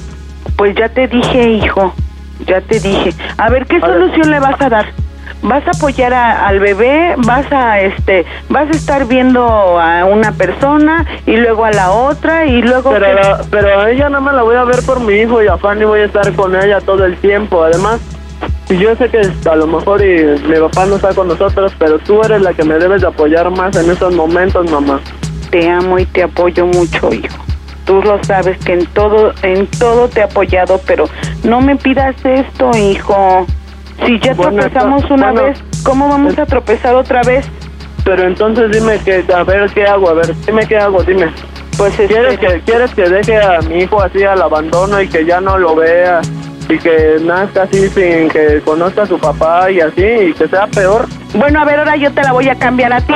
Pues ya te dije, hijo, ya te dije. A ver, ¿qué solución le vas a dar? ¿Vas a apoyar a- al bebé? ¿Vas a este, vas a estar viendo a una persona y luego a la otra y luego pero, la- pero a ella no me la voy a ver por mi hijo y a Fanny voy a estar con ella todo el tiempo. Además, yo sé que a lo mejor y mi papá no está con nosotros, pero tú eres la que me debes de apoyar más en estos momentos, mamá. Te amo y te apoyo mucho, hijo. tú lo sabes que en todo, en todo te he apoyado, pero no me pidas esto, hijo. Si ya Bueno, tropezamos una bueno. vez, ¿cómo vamos a tropezar otra vez? Pero entonces dime que, a ver, ¿qué hago? A ver, dime qué hago, dime. Pues ¿Quieres que, ¿Quieres que deje a mi hijo así al abandono y que ya no lo vea? Y que nazca así sin que conozca a su papá y así, y que sea peor. Bueno, a ver, ahora yo te la voy a cambiar a ti.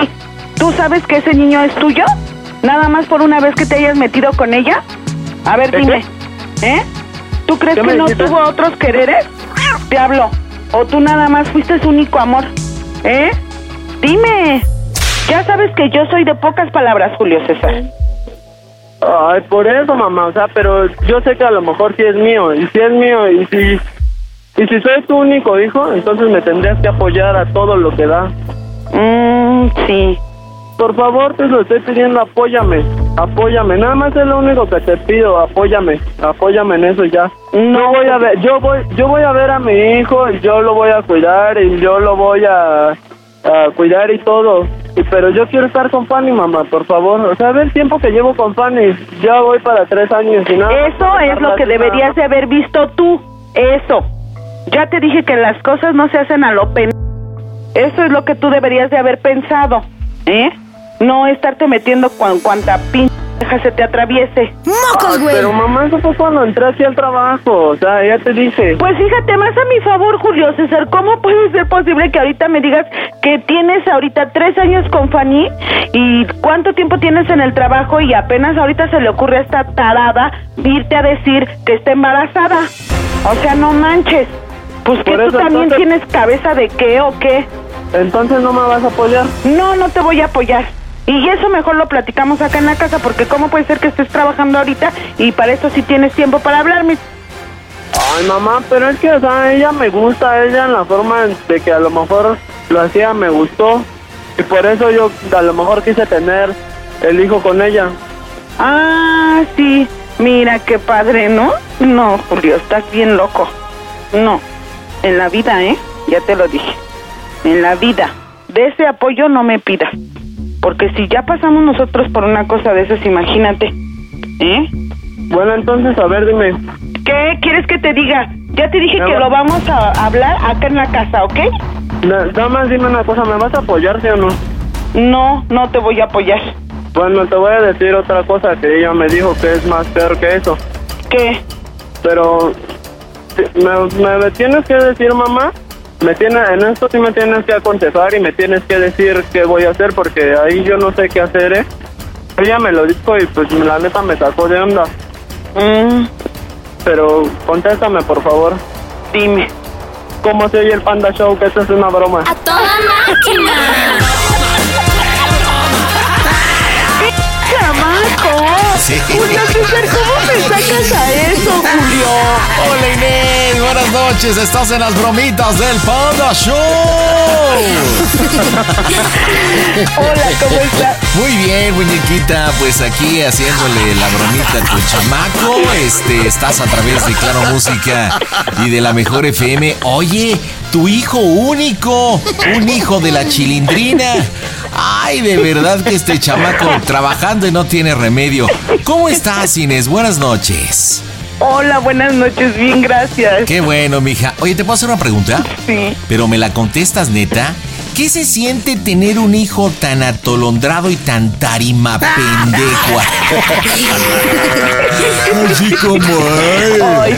¿Tú sabes que ese niño es tuyo? Nada más por una vez que te hayas metido con ella. A ver, ¿Eh, dime. ¿Eh? ¿Tú crees ¿Qué que no dijiste? tuvo otros quereres? Te hablo. ¿O tú nada más fuiste su único amor? ¿Eh? Dime. Ya sabes que yo soy de pocas palabras, Julio César. Ay, por eso, mamá, o sea, pero yo sé que a lo mejor sí es mío, y si es mío, y si, y si soy tu único hijo, entonces me tendrías que apoyar a todo lo que da. Mmm, sí. Por favor, te lo estoy pidiendo, apóyame, apóyame, nada más es lo único que te pido, apóyame, apóyame en eso ya. No voy a ver, yo voy, yo voy a ver a mi hijo y yo lo voy a cuidar y yo lo voy a, a cuidar y todo. Y, pero yo quiero estar con Fanny, mamá, por favor. O sea, ve el tiempo que llevo con Fanny. Ya voy para tres años y nada. Eso es lo que deberías de haber visto tú. Eso. Ya te dije que las cosas no se hacen a lo pen... Eso es lo que tú deberías de haber pensado. ¿Eh? No estarte metiendo con cuanta pinche se te atraviese. Ay, Pero mamá, eso fue cuando entré aquí al trabajo. O sea, ya te dije. Pues fíjate más a mi favor, Julio César. ¿Cómo puede ser posible que ahorita me digas que tienes ahorita tres años con Fanny y cuánto tiempo tienes en el trabajo y apenas ahorita se le ocurre a esta tarada irte a decir que está embarazada? O sea, no manches. Pues que tú también entonces- tienes cabeza de qué o qué. Entonces no me vas a apoyar. No, no te voy a apoyar. Y eso mejor lo platicamos acá en la casa porque cómo puede ser que estés trabajando ahorita y para eso sí tienes tiempo para hablarme. Ay, mamá, pero es que, o sea, ella me gusta, ella en la forma de que a lo mejor lo hacía me gustó. Y por eso yo a lo mejor quise tener el hijo con ella. Ah, sí. Mira qué padre, ¿no? No, Julio, estás bien loco. No. En la vida, ¿eh? Ya te lo dije. En la vida. De ese apoyo no me pidas. Porque si ya pasamos nosotros por una cosa de esas, imagínate. ¿Eh? Bueno, entonces, a ver, dime. ¿Qué quieres que te diga? Ya te dije Me que va- lo vamos a hablar acá en la casa, ¿ok? Na- Nada más dime una cosa, ¿me vas a apoyar, sí o no? No, no te voy a apoyar. Bueno, te voy a decir otra cosa que ella me dijo que es más peor que eso. ¿Qué? Pero, ¿me, me tienes que decir, mamá? Me tiene, en esto sí me tienes que aconsejar y me tienes que decir qué voy a hacer porque ahí yo no sé qué hacer, ¿eh? Ella me lo dijo y pues la neta me sacó de onda. Mm. Pero contéstame, por favor. Dime. ¿Cómo se oye el Panda Show? Que esto es una broma. ¡A toda máquina! Sí. Julio César, ¿cómo me sacas a eso, Julio? Hola Inés, buenas noches, estás en las bromitas del Panda Show. Hola, ¿cómo estás? Muy bien, muñequita, pues aquí haciéndole la bromita a tu chamaco. Este, estás a través de Claro Música y de la Mejor FM. Oye, tu hijo único, un hijo de la chilindrina. Ay, de verdad que este chamaco trabajando y no tiene remedio. ¿Cómo estás, Inés? Buenas noches. Hola, buenas noches, bien, gracias. Qué bueno, mija. Oye, ¿te puedo hacer una pregunta? Sí. Pero me la contestas, neta. ¿Qué se siente tener un hijo tan atolondrado y tan tarima pendejo? [laughs] Así como Ay,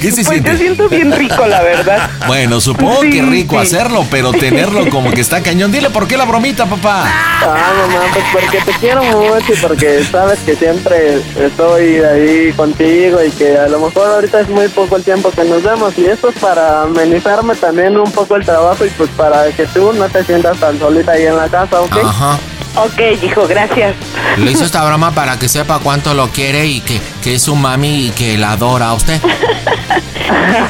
¿Qué se pues siente? yo siento bien rico, la verdad. Bueno, supongo Sí, que rico sí. hacerlo, pero tenerlo como que está cañón. Dile por qué la bromita, papá. Ah, mamá, pues porque te quiero mucho y porque sabes que siempre estoy ahí contigo y que a lo mejor ahorita es muy poco el tiempo que nos vemos y esto es para amenizarme también un poco el trabajo y pues para que tú no te sientas tan solita ahí en la casa, ¿ok? Ajá. Ok, hijo, gracias. Le hizo esta broma para que sepa cuánto lo quiere y que, que es su mami y que la adora a usted.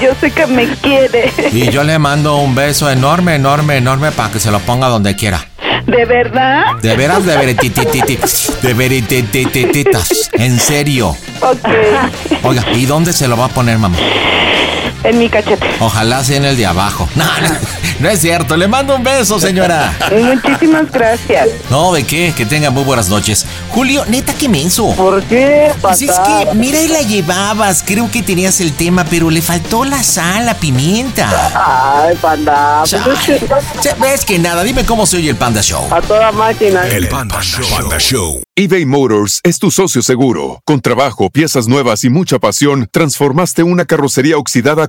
Yo sé que me quiere. Y yo le mando un beso enorme, enorme, enorme para que se lo ponga donde quiera. ¿De verdad? De veras, de verititititi. De veritititititas. En serio. Ok. Oiga, ¿y dónde se lo va a poner, mamá? En mi cachete. Ojalá sea en el de abajo. No, no, No es cierto, le mando un beso, señora. Muchísimas gracias. No, ¿de qué? Que tenga muy buenas noches. Julio, neta, qué menso. ¿Por qué, Pues es que, mira, y la llevabas. Creo que tenías el tema, pero le faltó la sal, la pimienta. Ay, panda. pues Ves que nada, dime cómo se oye el Panda Show. A toda máquina. El Panda Show. Panda Show. eBay Motors es tu socio seguro. Con trabajo, piezas nuevas y mucha pasión, transformaste una carrocería oxidada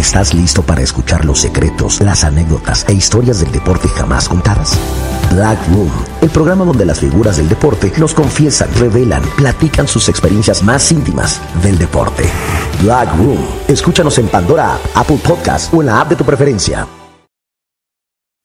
¿Estás listo para escuchar los secretos, las anécdotas e historias del deporte jamás contadas? Black Room, el programa donde las figuras del deporte nos confiesan, revelan, platican sus experiencias más íntimas del deporte. Black Room, escúchanos en Pandora, App, Apple Podcast o en la app de tu preferencia.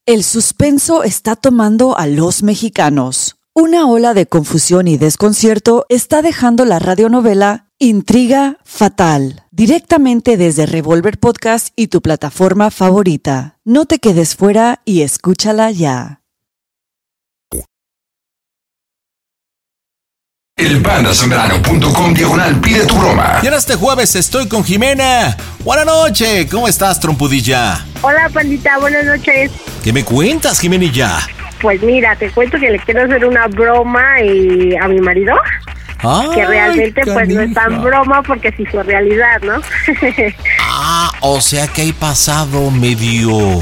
El suspenso está tomando a los mexicanos. Una ola de confusión y desconcierto está dejando la radionovela Intriga Fatal, directamente desde Revolver Podcast y tu plataforma favorita. No te quedes fuera y escúchala ya. Elpandasembrano.com diagonal pide tu broma. Y este jueves estoy con Jimena. Buenas noches, ¿cómo estás, trompudilla? Hola, pandita, buenas noches. ¿Qué me cuentas, Jimenilla? Pues mira, te cuento que le quiero hacer una broma y a mi marido. que realmente pues no es tan broma porque sí fue realidad, ¿no? [laughs] Ah, o sea que hay pasado medio...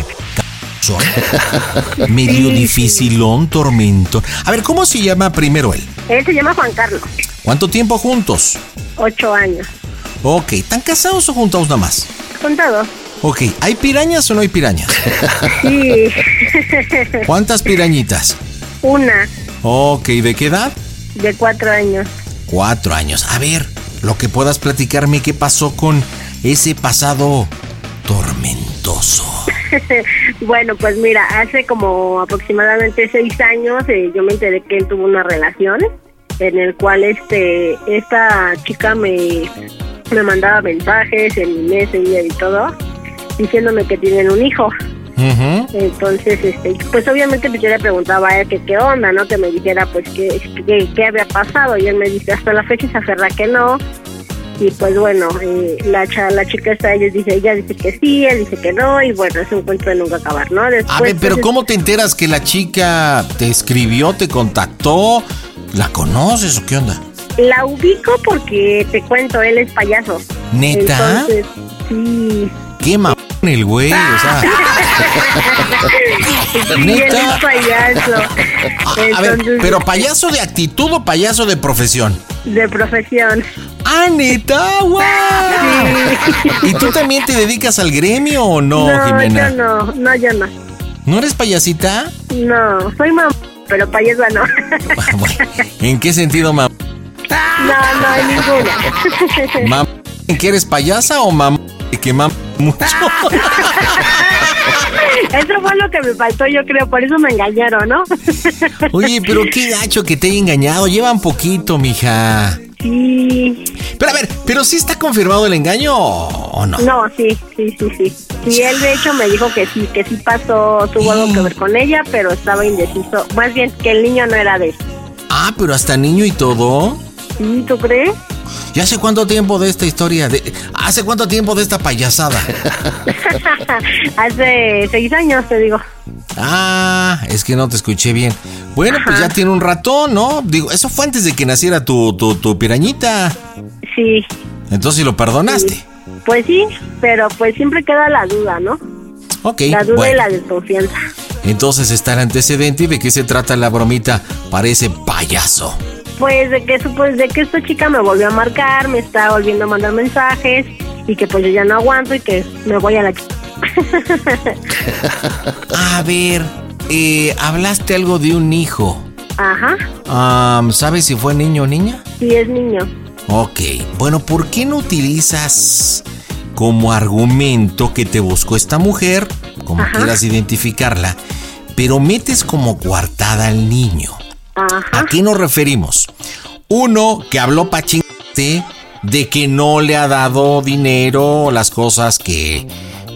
medio dificilón, tormento. A ver, ¿cómo se llama primero él? Él se llama Juan Carlos, ¿Cuánto tiempo juntos? ocho años. Ok, ¿están casados o juntados nada más? Contado. Ok, ¿hay pirañas o no hay pirañas? Sí. [laughs] ¿Cuántas pirañitas? Una Ok, ¿de qué edad? de cuatro años. Cuatro años. A ver, lo que puedas platicarme, ¿qué pasó con ese pasado tormentoso? [laughs] bueno, pues mira, hace como aproximadamente seis años eh, yo me enteré que él tuvo una relación en el cual este esta chica me, me mandaba mensajes en mi Messenger y todo diciéndome que tienen un hijo. Entonces, este, pues obviamente yo le preguntaba a él que qué onda, ¿no? Que me dijera pues qué, qué, qué había pasado y él me dice hasta la fecha se aferra que no. Y pues bueno, eh, la, cha- la chica esta, ella dice, ella dice que sí, él dice que no, y bueno, es un cuento de nunca acabar, ¿no? Después, A ver, pero pues, ¿cómo te enteras que la chica te escribió, te contactó? ¿La conoces o qué onda? La ubico porque te cuento, él es payaso. ¿Neta? Entonces, sí. ¿Qué mamón el güey? O sea, [laughs] Sí, él ¿Neta? es payaso. a ver, pero payaso de actitud o payaso de profesión? De profesión. ¡Ah, neta! ¡Guau! [laughs] ¿Y tú también te dedicas al gremio o no, no Jimena? yo no, no, yo no. ¿No eres payasita? No, soy mamá, pero payasa no. ¿En qué sentido, mamá? no, no hay ninguna. [laughs] ¿Mam ¿En que eres payasa o mamá que mam mucho? [laughs] Eso fue lo que me faltó, yo creo, por eso me engañaron, ¿no? Oye, pero qué gacho que te haya engañado. Llevan poquito, mija. Sí. Pero a ver, ¿pero sí está confirmado el engaño o no? No, sí, sí, sí, sí. Sí, él de hecho me dijo que sí, que sí pasó, tuvo algo que ver con ella, pero estaba indeciso. Más bien que el niño no era de él. Ah, pero hasta niño y todo. ¿Sí, tú crees? ¿Y hace cuánto tiempo de esta historia? De, ¿Hace cuánto tiempo de esta payasada? [laughs] Hace seis años, te digo. Ah, es que no te escuché bien. Bueno, pues ya tiene un ratón, ¿no? Digo, eso fue antes de que naciera tu, tu, tu pirañita. Sí, Entonces lo perdonaste. pues sí, pero pues siempre queda la duda, ¿no? Ok, La duda y la desconfianza. Entonces está el antecedente y de qué se trata la bromita para ese payaso. Pues de que pues de que esta chica me volvió a marcar, me está volviendo a mandar mensajes y que pues yo ya no aguanto y que me voy a la [laughs] A ver, eh, hablaste algo de un hijo. Ajá, ¿Sabes si fue niño o niña? sí es niño. Ok, bueno, ¿por qué no utilizas como argumento que te buscó esta mujer, como Ajá. quieras identificarla, pero metes como coartada al niño? Ajá. ¿A qué nos referimos? Uno, que habló pa' chingarte de que no le ha dado dinero o las cosas que,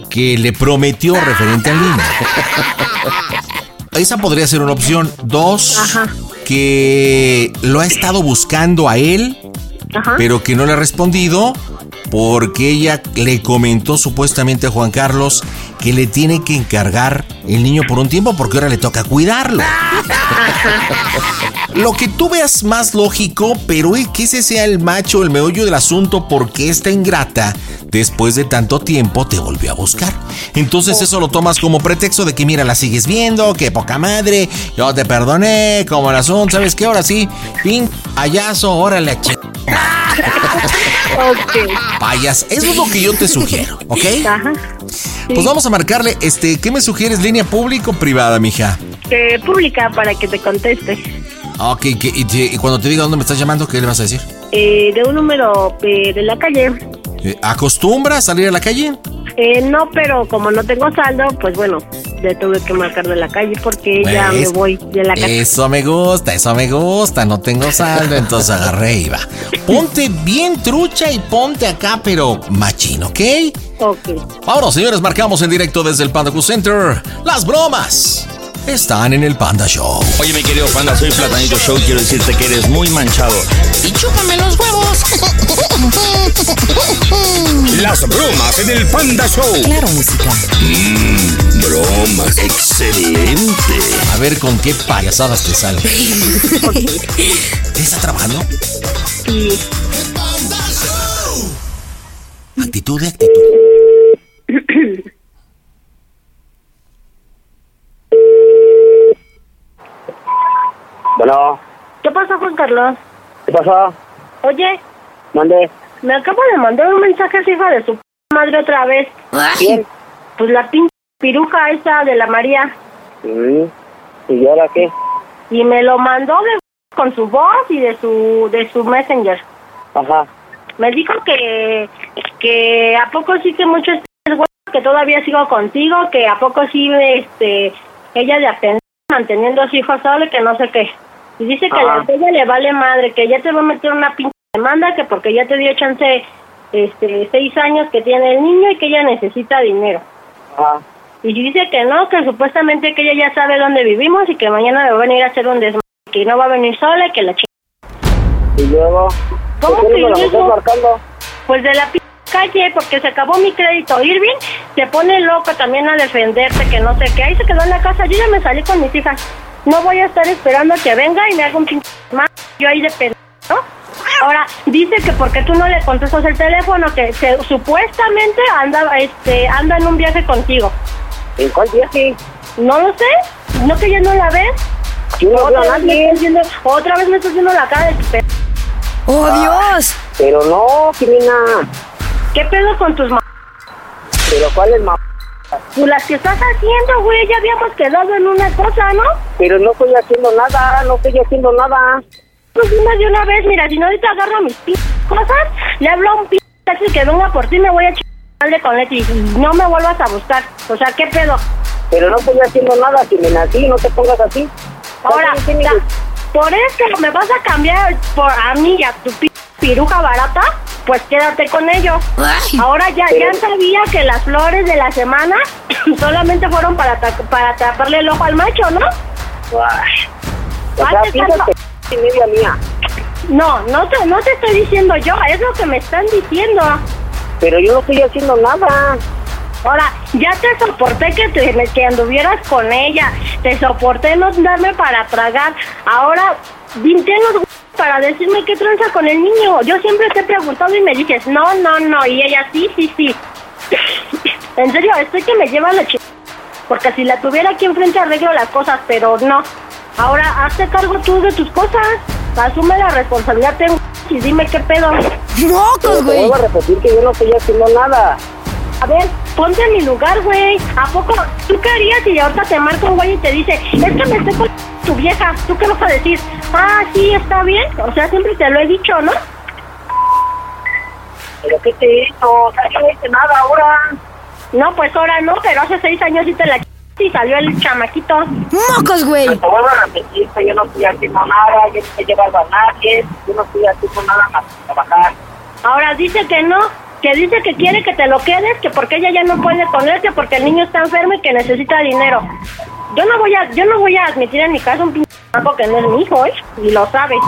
que le prometió referente al niño. Esa podría ser una opción. Dos, que lo ha estado buscando a él, Ajá. pero que no le ha respondido porque ella le comentó supuestamente a Juan Carlos que le tiene que encargar el niño por un tiempo porque ahora le toca cuidarlo. [laughs] Lo que tú veas más lógico, pero es que ese sea el macho, el meollo del asunto, porque esta ingrata, después de tanto tiempo, te volvió a buscar. Entonces eso lo tomas como pretexto de que, mira, la sigues viendo, que poca madre, yo te perdoné, como el asunto, ¿sabes qué? Ahora sí, pin, payaso, órale, a [laughs] Payas, eso es lo que yo te sugiero, ¿ok? Ajá. Pues vamos a marcarle, este, ¿qué me sugieres, línea pública o privada, mija? Que pública para que te conteste. Ok, que- y, cuando te diga dónde me estás llamando, ¿qué le vas a decir? Eh, de un número eh, de la calle. Eh, ¿Acostumbra a salir a la calle? Eh, no, pero como no tengo saldo, pues bueno, le tuve que marcar de la calle porque ya me ¿Ves? voy de la casa. Eso me gusta, eso me gusta, no tengo saldo, entonces agarré y va. Ponte bien trucha y ponte acá, pero machín, ¿ok? Ok. Vámonos, señores, marcamos en directo desde el Panda Center. Las bromas están en el Panda Show. Oye, mi querido panda, soy Platanito Show. Quiero decirte que eres muy manchado. Y chúpame los huevos. [laughs] Las bromas en el Panda Show. Claro, música. Mmm, bromas. Excelente. A ver con qué payasadas te salen. [laughs] ¿Está trabajando? Sí. Actitud de actitud. [coughs] Bueno, ¿Qué pasa, Juan Carlos? ¿qué pasó? Oye, Mande. me acabo de mandar un mensaje a su hija de su madre otra vez. ¿Quién? Pues la pinche piruja esa de la María. ¿Y ahora qué? Y me lo mandó de con su voz y de su de su messenger. Ajá. Me dijo que que a poco sí que mucho es bueno, que todavía sigo contigo, que a poco sí este ella de apenas manteniendo a su hijo solo y que no sé qué. Y dice que Ajá. la ella le vale madre, que ya te va a meter una pinche demanda, que porque ya te dio chance este seis años que tiene el niño y que ella necesita dinero. Ajá. Y dice que no, que supuestamente que ella ya sabe dónde vivimos y que mañana me va a venir a hacer un desmadre, que no va a venir sola y que la chica. ¿Y luego? ¿Cómo ¿Por qué que me la marcando? Pues de la p calle, porque se acabó mi crédito. Irving se pone loco también a defenderte, que no sé qué. Ahí se quedó en la casa. Yo ya me salí con mis hijas. No voy a estar esperando a que venga y me haga un pinche más. Yo ahí de ¿no? Ahora, dice que porque tú no le contestas el teléfono, que se- supuestamente anda, este, anda en un viaje contigo. ¿En cuál viaje? No lo sé. ¿No que ya no la ves? Yo no veo a otra, vez me estás viendo, otra vez me estás viendo la cara de tu pe- ¡Oh, Dios! Pero no, Jimena. ¿Qué pedo con tus ma... ¿Pero cuál es ma... Pues las que estás haciendo, güey, ya habíamos quedado en una cosa, ¿no? Pero no estoy haciendo nada, no estoy haciendo nada. Pues dime de una vez, mira, si no ahorita agarro mis p cosas, le hablo a un p taxi que venga por ti, me voy a chingarle con Leti y no me vuelvas a buscar. O sea, ¿qué pedo? Pero no estoy haciendo nada, Jimena. Así, no te pongas así. Ahora, ¿Cuál es mi- ta- por eso me vas a cambiar por a mí y a tu p piruja barata, pues quédate con ellos. Ahora ya, ya sabía que las flores de la semana [clears throat] solamente fueron para, ta- para taparle el ojo al macho, ¿no? O sea, Antes fíjate, tanto- y media mía. No, no te, no te estoy diciendo yo, es lo que me están diciendo. Pero yo no estoy haciendo nada. Ahora, ya te soporté que, te, que anduvieras con ella, te soporté no darme para tragar. Ahora, vinte los para decirme qué tranza con el niño. Yo siempre te he preguntado y me dices, no, no, no. Y ella, sí, sí, sí. [laughs] en serio, estoy que me lleva la ch... Porque si la tuviera aquí enfrente arreglo las cosas, pero no. Ahora hazte cargo tú de tus cosas. Asume la responsabilidad tengo y dime qué pedo. Pero te vuelvo a repetir que yo no estoy haciendo nada. A ver, ponte en mi lugar, güey. ¿A poco tú qué harías si ahorita te marca un güey y te dice, es que me estoy con tu vieja? ¿Tú qué vas a decir? Ah, sí, está bien. O sea, siempre te lo he dicho, ¿no? ¿Pero qué te hizo? O sea, yo no hice nada ahora. No, pues ahora no, pero hace seis años sí te la y salió el chamaquito. ¡Mocos, güey! Te vuelvo a repetir que yo no estoy haciendo nada, yo no estoy llevando a nadie, yo no estoy haciendo nada más que trabajar. Ahora dice que no, que dice que quiere que te lo quedes, que porque ella ya no puede ponerte porque el niño está enfermo y que necesita dinero. Yo no voy a, yo no voy a admitir en mi casa un pinche que no es mi hijo, ¿eh? Y lo sabes.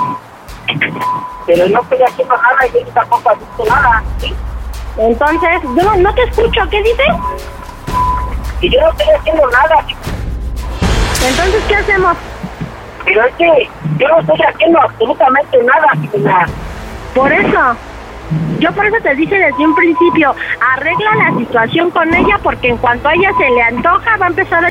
Pero no estoy haciendo nada y yo tampoco he visto nada, ¿sí? Entonces, yo no, no te escucho, ¿qué dices? Y yo no estoy haciendo nada. Entonces, ¿qué hacemos? Pero es que yo no estoy haciendo absolutamente nada. Por eso. Yo por eso te dije desde un principio, arregla la situación con ella porque en cuanto a ella se le antoja va a empezar a...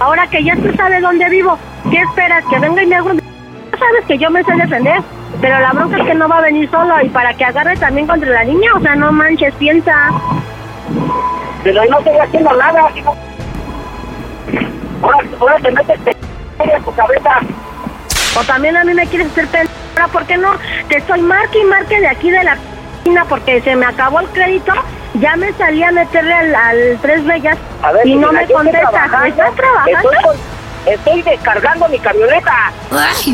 Ahora que ya tú sabes dónde vivo, ¿qué esperas? Que venga y me haga un... Tú sabes que yo me sé defender, pero la bronca es que no va a venir solo y para que agarre también contra la niña, o sea, no manches, piensa. Pero yo no estoy haciendo nada. Jimena. Ahora, ahora te metes en tu cabeza. O también a mí me quieres hacer pena. Ahora, ¿por qué no? Te estoy marque y marque de aquí de la piscina porque se me acabó el crédito. Ya me salí a meterle al, al Tres Bellas A ver, y no me contestas. trabajando, ¿Estás trabajando? Estoy, con- estoy descargando mi camioneta.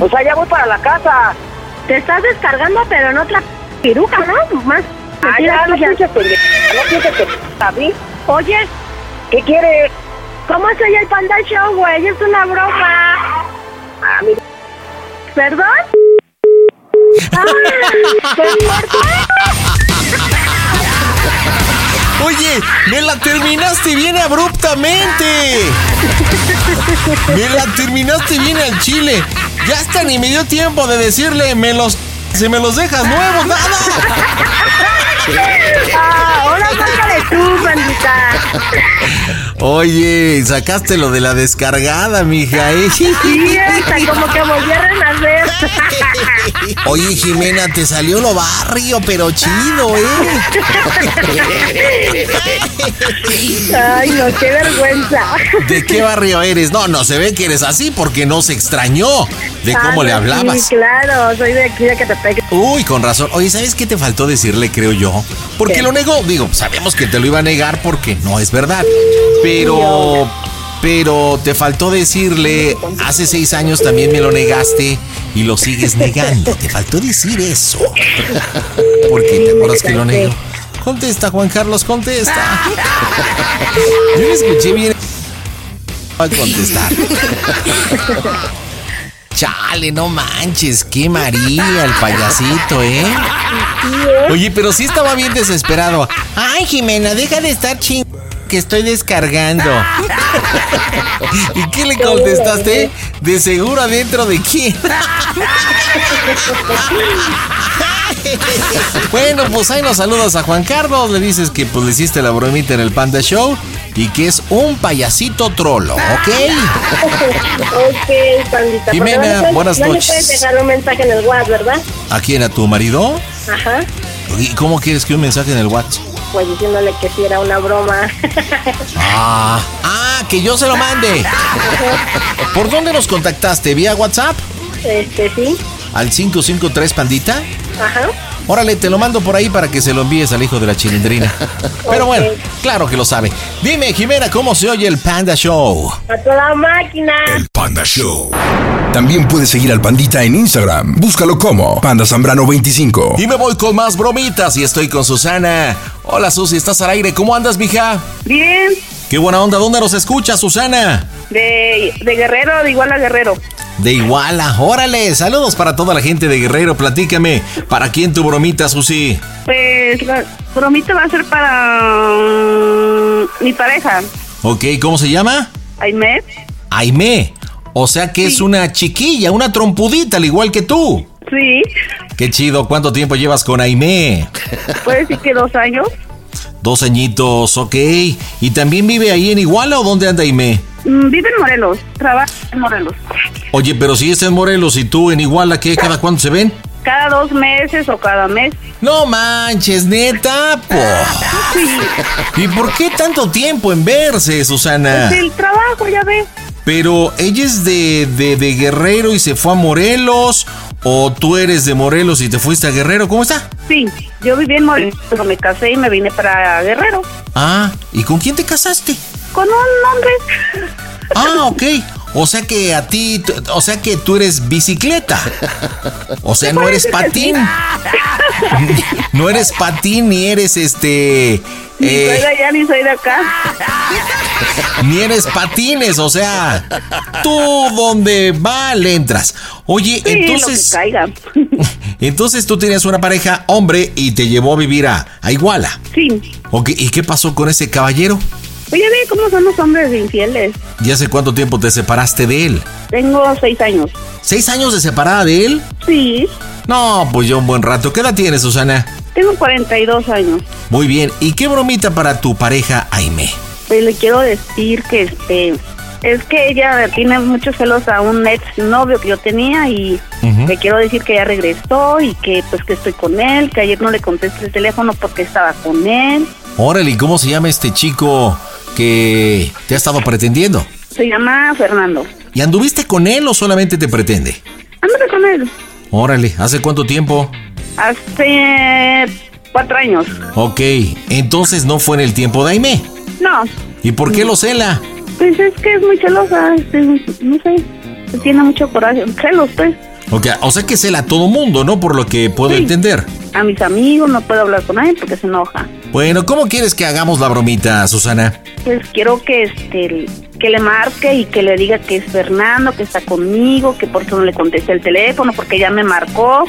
O sea, ya voy para la casa. Te estás descargando, pero en otra piruja, ¿no? Más Ah, metida ya, no pienses pendeja, no pendeja, ¿a mí? Oye, ¿Qué quieres? ¿cómo soy el Panda Show, güey? Es una broma. A mí ¿Perdón? ¡Ah! [laughs] Oye, me la terminaste bien abruptamente. Me la terminaste bien al chile. Ya hasta ni me dio tiempo de decirle, me los. Se me los dejas nuevos, nada. Ah, ahora márcale tú. Oye, sacaste lo de la descargada, mija. ¿eh? Sí, como que volví a renacer. Oye, Jimena, te salió lo barrio, pero chido, ¿eh? Ay, no, qué vergüenza. ¿De qué barrio eres? No, no se ve que eres así porque no se extrañó de cómo Ah, le hablabas. Sí, claro, soy de aquí de que te pegue. Uy, con razón. Oye, ¿sabes qué te faltó decirle, creo yo? Porque ¿Qué? lo negó. Digo, sabemos que te lo iba a negar porque no es verdad. Pero, pero te faltó decirle, hace seis años también me lo negaste y lo sigues negando. Te faltó decir eso. Porque te acuerdas que lo negó. Contesta, Juan Carlos, contesta. Yo le escuché bien. A contestar. Chale, no manches, qué María el payasito, ¿eh? Oye, pero sí estaba bien desesperado. Ay, Jimena, deja de estar ching que estoy descargando. [laughs] ¿Y qué le contestaste? De seguro adentro de quién. [laughs] Bueno, pues ahí nos saludas a Juan Carlos, le dices que pues le hiciste la bromita en el Panda Show y que es un payasito trolo, ¿ok? ok, pandita. Jimena, no buenas no noches. le puedes dejar un mensaje en el WhatsApp, ¿verdad? ¿A quién? ¿A tu marido? Ajá. ¿Y cómo quieres que un mensaje en el WhatsApp? Pues diciéndole que sí era una broma. Ah, ah, que yo se lo mande. ¿Por dónde nos contactaste? ¿Vía WhatsApp? este, sí. ¿Al 553 Pandita? Ajá. Órale, te lo mando por ahí para que se lo envíes al hijo de la chilindrina. [laughs] Pero bueno, claro que lo sabe. Dime, Jimena, ¿cómo se oye el Panda Show? A toda máquina. Panda Show. También puedes seguir al Pandita en Instagram. Búscalo como Panda Zambrano 25. Y me voy con más bromitas y estoy con Susana. Hola, Susi, ¿estás al aire? ¿Cómo andas, mija? Bien, Qué buena onda. ¿Dónde nos escuchas, Susana? de, de Guerrero, de igual a Guerrero. De Iguala. Órale, saludos para toda la gente de Guerrero. Platícame, ¿para quién tu bromita, Susi? Pues la bromita va a ser para mm, mi pareja, Ok, ¿cómo se llama? Aimé. Aimé. O sea que es una chiquilla, una trompudita, al igual que tú. Sí, Qué chido, ¿cuánto tiempo llevas con Aimé? puede decir que dos años. Dos añitos, ok. ¿Y también vive ahí en Iguala o dónde anda Aime? Mm, Vive en Morelos, trabaja en Morelos. Oye, pero si está en Morelos y tú en Iguala, ¿qué? ¿Cada cuándo se ven? Cada dos meses o cada mes. No manches, neta, po. ¿Y por qué tanto tiempo en verse, Susana? Pues el trabajo, ya ves. Pero ella es de, de, de Guerrero y se fue a Morelos. ¿O tú eres de Morelos y te fuiste a Guerrero? ¿Cómo está? Sí, yo viví en Morelos, pero me casé y me vine para Guerrero. Ah, ¿y con quién te casaste? Con un hombre. Ah, ok. O sea que a ti, o sea que tú eres bicicleta. O sea, no eres patín. [laughs] No eres patín ni eres este. Ni soy de eh, allá ni soy de acá. ni eres patines, o sea, tú donde va le entras. Oye, Sí, entonces, lo que caiga. [laughs] entonces tú tenías una pareja hombre y te llevó a vivir a, a Iguala. Sí. Ok, ¿y qué pasó con ese caballero? Oye, ve cómo son los hombres infieles. ¿Y hace cuánto tiempo te separaste de él? Tengo seis años. ¿Seis años de separada de él? Sí. No, pues ya un buen rato. ¿Qué edad tienes, Susana? Tengo 42 años. Muy bien. ¿Y qué bromita para tu pareja, Aime? Pues le quiero decir que este es que ella tiene muchos celos a un ex novio que yo tenía y Ujú. le quiero decir que ya regresó y que pues que estoy con él, que ayer no le contesté el teléfono porque estaba con él. Órale, ¿y cómo se llama este chico que te ha estado pretendiendo? Se llama Fernando. ¿Y anduviste con él o solamente te pretende? Ándale con él. Órale, ¿hace cuánto tiempo? Hace cuatro años. Ok, entonces no fue en el tiempo de Aime. No, ¿Y por qué lo cela? pues es que es muy celosa, este, no sé, tiene mucho coraje, celos pues. Ok, o sea que cela a todo mundo, ¿no? Por lo que puedo entender. A mis amigos no puedo hablar con nadie porque se enoja. Bueno, ¿cómo quieres que hagamos la bromita, Susana? Pues quiero que este que le marque y que le diga que es Fernando, que está conmigo, que por qué no le contesté el teléfono, porque ya me marcó.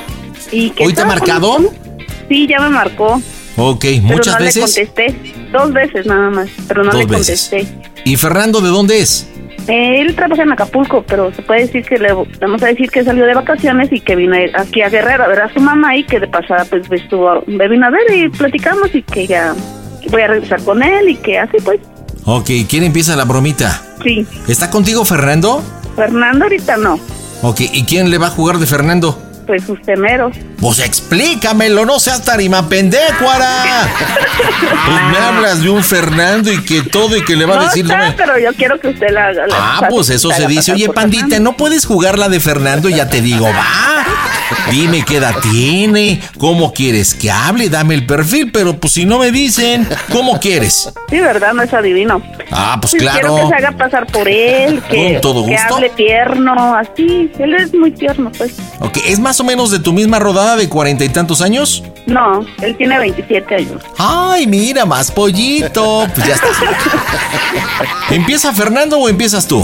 Y que ¿Hoy te ha marcado? conmigo. Sí, ya me marcó. Ok, pero muchas no veces. le contesté. Dos veces nada más, pero no Dos le veces. contesté. ¿Y Fernando de dónde es? Él trabaja en Acapulco, pero se puede decir que le vamos a decir que salió de vacaciones y que vino aquí a Guerrero a ver a su mamá y que de pasada pues estuvo, me vino a ver y platicamos y que ya voy a regresar con él y que así pues, Ok, ¿quién empieza la bromita? sí. ¿Está contigo Fernando? Fernando ahorita no, Ok, ¿y quién le va a jugar de Fernando? Pues usted mero. Pues explícamelo, no seas tarima pendecuara. Pues me hablas de un Fernando y que todo y que le va a decir. no me- pero yo quiero que usted la haga. la- Ah, pues eso se dice. Oye, pandita, Fernando. ¿no puedes jugar la de Fernando? Ya te digo, va. Dime qué edad tiene, cómo quieres que hable, dame el perfil, pero pues si no me dicen, ¿cómo quieres? Sí, verdad, no es adivino. Ah, pues Quiero claro. que se haga pasar por él, que, Con todo que gusto. hable tierno, así. Él es muy tierno, pues. Ok, ¿es más o menos de tu misma rodada de cuarenta y tantos años? No, él tiene 27 años. Ay, mira, más pollito. Pues ya está. [laughs] ¿Empieza Fernando o empiezas tú?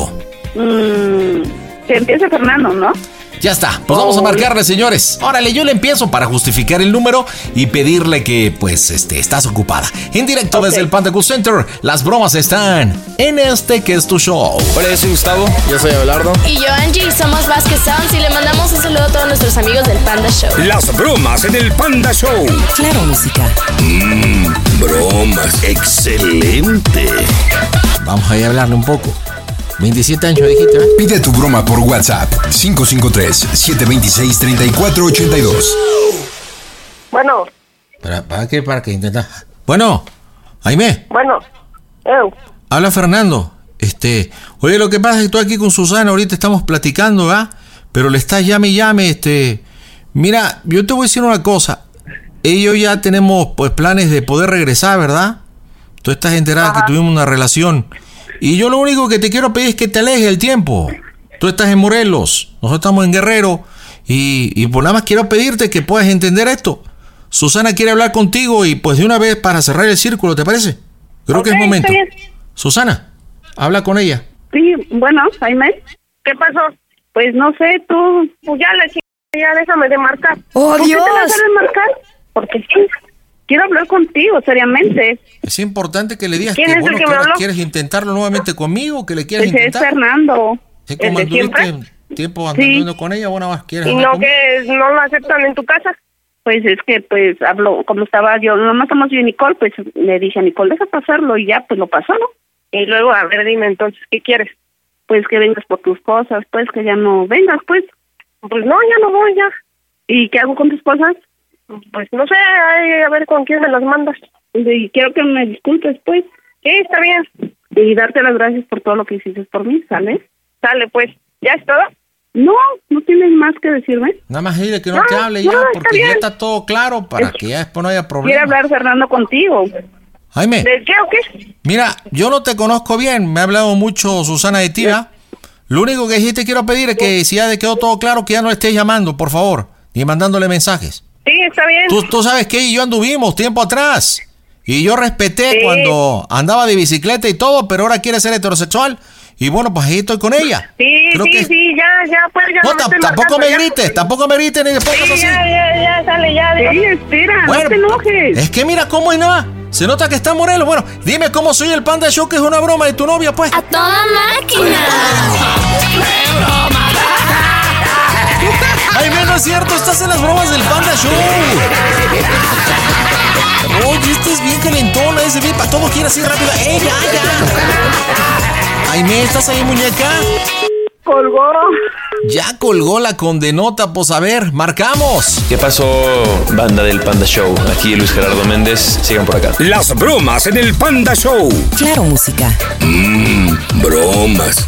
Mm, que empiece Fernando, ¿no? Ya está, pues vamos a marcarle, señores. Órale, yo le empiezo para justificar el número y pedirle que, pues, este, estás ocupada. En directo desde el Panda Cool Center, las bromas están en este que es tu show. Hola, yo soy Gustavo. Yo soy Abelardo. Y yo, Angie, somos Vasquez Sounds y le mandamos un saludo a todos nuestros amigos del Panda Show. Las bromas en el Panda Show. Claro, música. Mmm, bromas. Excelente. Vamos a hablarle un poco. 27 años dijiste, ¿verdad? Pide tu broma por WhatsApp 553-726-3482. Bueno, ¿Para, para qué? Para que intenta. Bueno, Jaime, bueno. Eu. habla Fernando. Este, oye, lo que pasa es que estoy aquí con Susana, ahorita estamos platicando, ¿verdad? Pero le estás llame y llame, este. Mira, yo te voy a decir una cosa. Ellos ya tenemos pues planes de poder regresar, ¿verdad? Tú estás enterada que tuvimos una relación. Y yo lo único que te quiero pedir es que te alejes el tiempo. Tú estás en Morelos, nosotros estamos en Guerrero. Y, y por nada más quiero pedirte que puedas entender esto. Susana quiere hablar contigo y pues de una vez para cerrar el círculo, ¿te parece? Creo que es momento. Susana, habla con ella. Sí, bueno, Jaime. ¿Qué pasó? Pues no sé, tú, pues ya le ya déjame de marcar. ¡Oh, ¿Por qué te Dios! vas a marcar? Porque sí, quiero hablar contigo, seriamente. Es importante que le digas ¿Quién que, es el bueno, que que me ahora habló? quieres intentarlo nuevamente conmigo, que le quieres Pues es intentar. Fernando. Sí, ¿El como de tiempo Sí. andando con ella, bueno, más quieres ¿Y no conmigo? que no lo aceptan en tu casa? Pues es que, pues, hablo, como estaba yo, nomás estamos yo y Nicole, pues le dije a Nicole, deja pasarlo y ya, pues lo pasó, ¿no? Y luego, a ver, dime entonces, ¿qué quieres? Pues que vengas por tus cosas, pues que ya no vengas, pues. Pues no, ya no voy, ya. ¿Y qué hago con tus cosas? Pues no sé, ay, a ver con quién me las mandas. Y quiero que me disculpes, pues. Sí, está bien. Y darte las gracias por todo lo que hiciste por mí, ¿sale? Sale, pues. ¿Ya es todo? No, no tienes más que decirme. Nada más dile que no, te hable ya, porque ya está todo claro para que ya después no haya problema. Quiere hablar Fernando contigo. Jaime. ¿De qué o qué? Mira, yo no te conozco bien, me ha hablado mucho Susana de ti, ¿verdad? Lo único que sí te quiero pedir es que si ya te quedó todo claro, que ya no le estés llamando, por favor, ni mandándole mensajes. Sí, está bien. Tú, tú sabes que ella y yo anduvimos tiempo atrás. Y yo respeté Sí. cuando andaba de bicicleta y todo, pero ahora quiere ser heterosexual. Y bueno, pues ahí estoy con ella. Sí, Creo sí, que- sí, ya, ya, pues ya. No, me tam- estoy tampoco marcando, me ya. grites, tampoco me grites ni después Sí, así. ya, ya, ya, sale, ya. Sí, espera, Bueno, no te enojes. Es que mira cómo y nada. Se nota que está Morelos. Bueno, dime cómo soy el Panda Show, que es una broma de tu novia, pues. ¡A toda máquina! Ay, no es cierto, estás en las bromas del Panda Show. Oye, este es bien calentona, ese bien para todo quiere así rápido. ¡Eh, ya, ya! Aime, ¿estás ahí, muñeca? Colgó. Ya colgó la condenota, pues a ver, marcamos. ¿Qué pasó, banda del Panda Show? Aquí Luis Gerardo Méndez. Sigan por acá. Las bromas en el Panda Show. Claro, música. Mmm, bromas.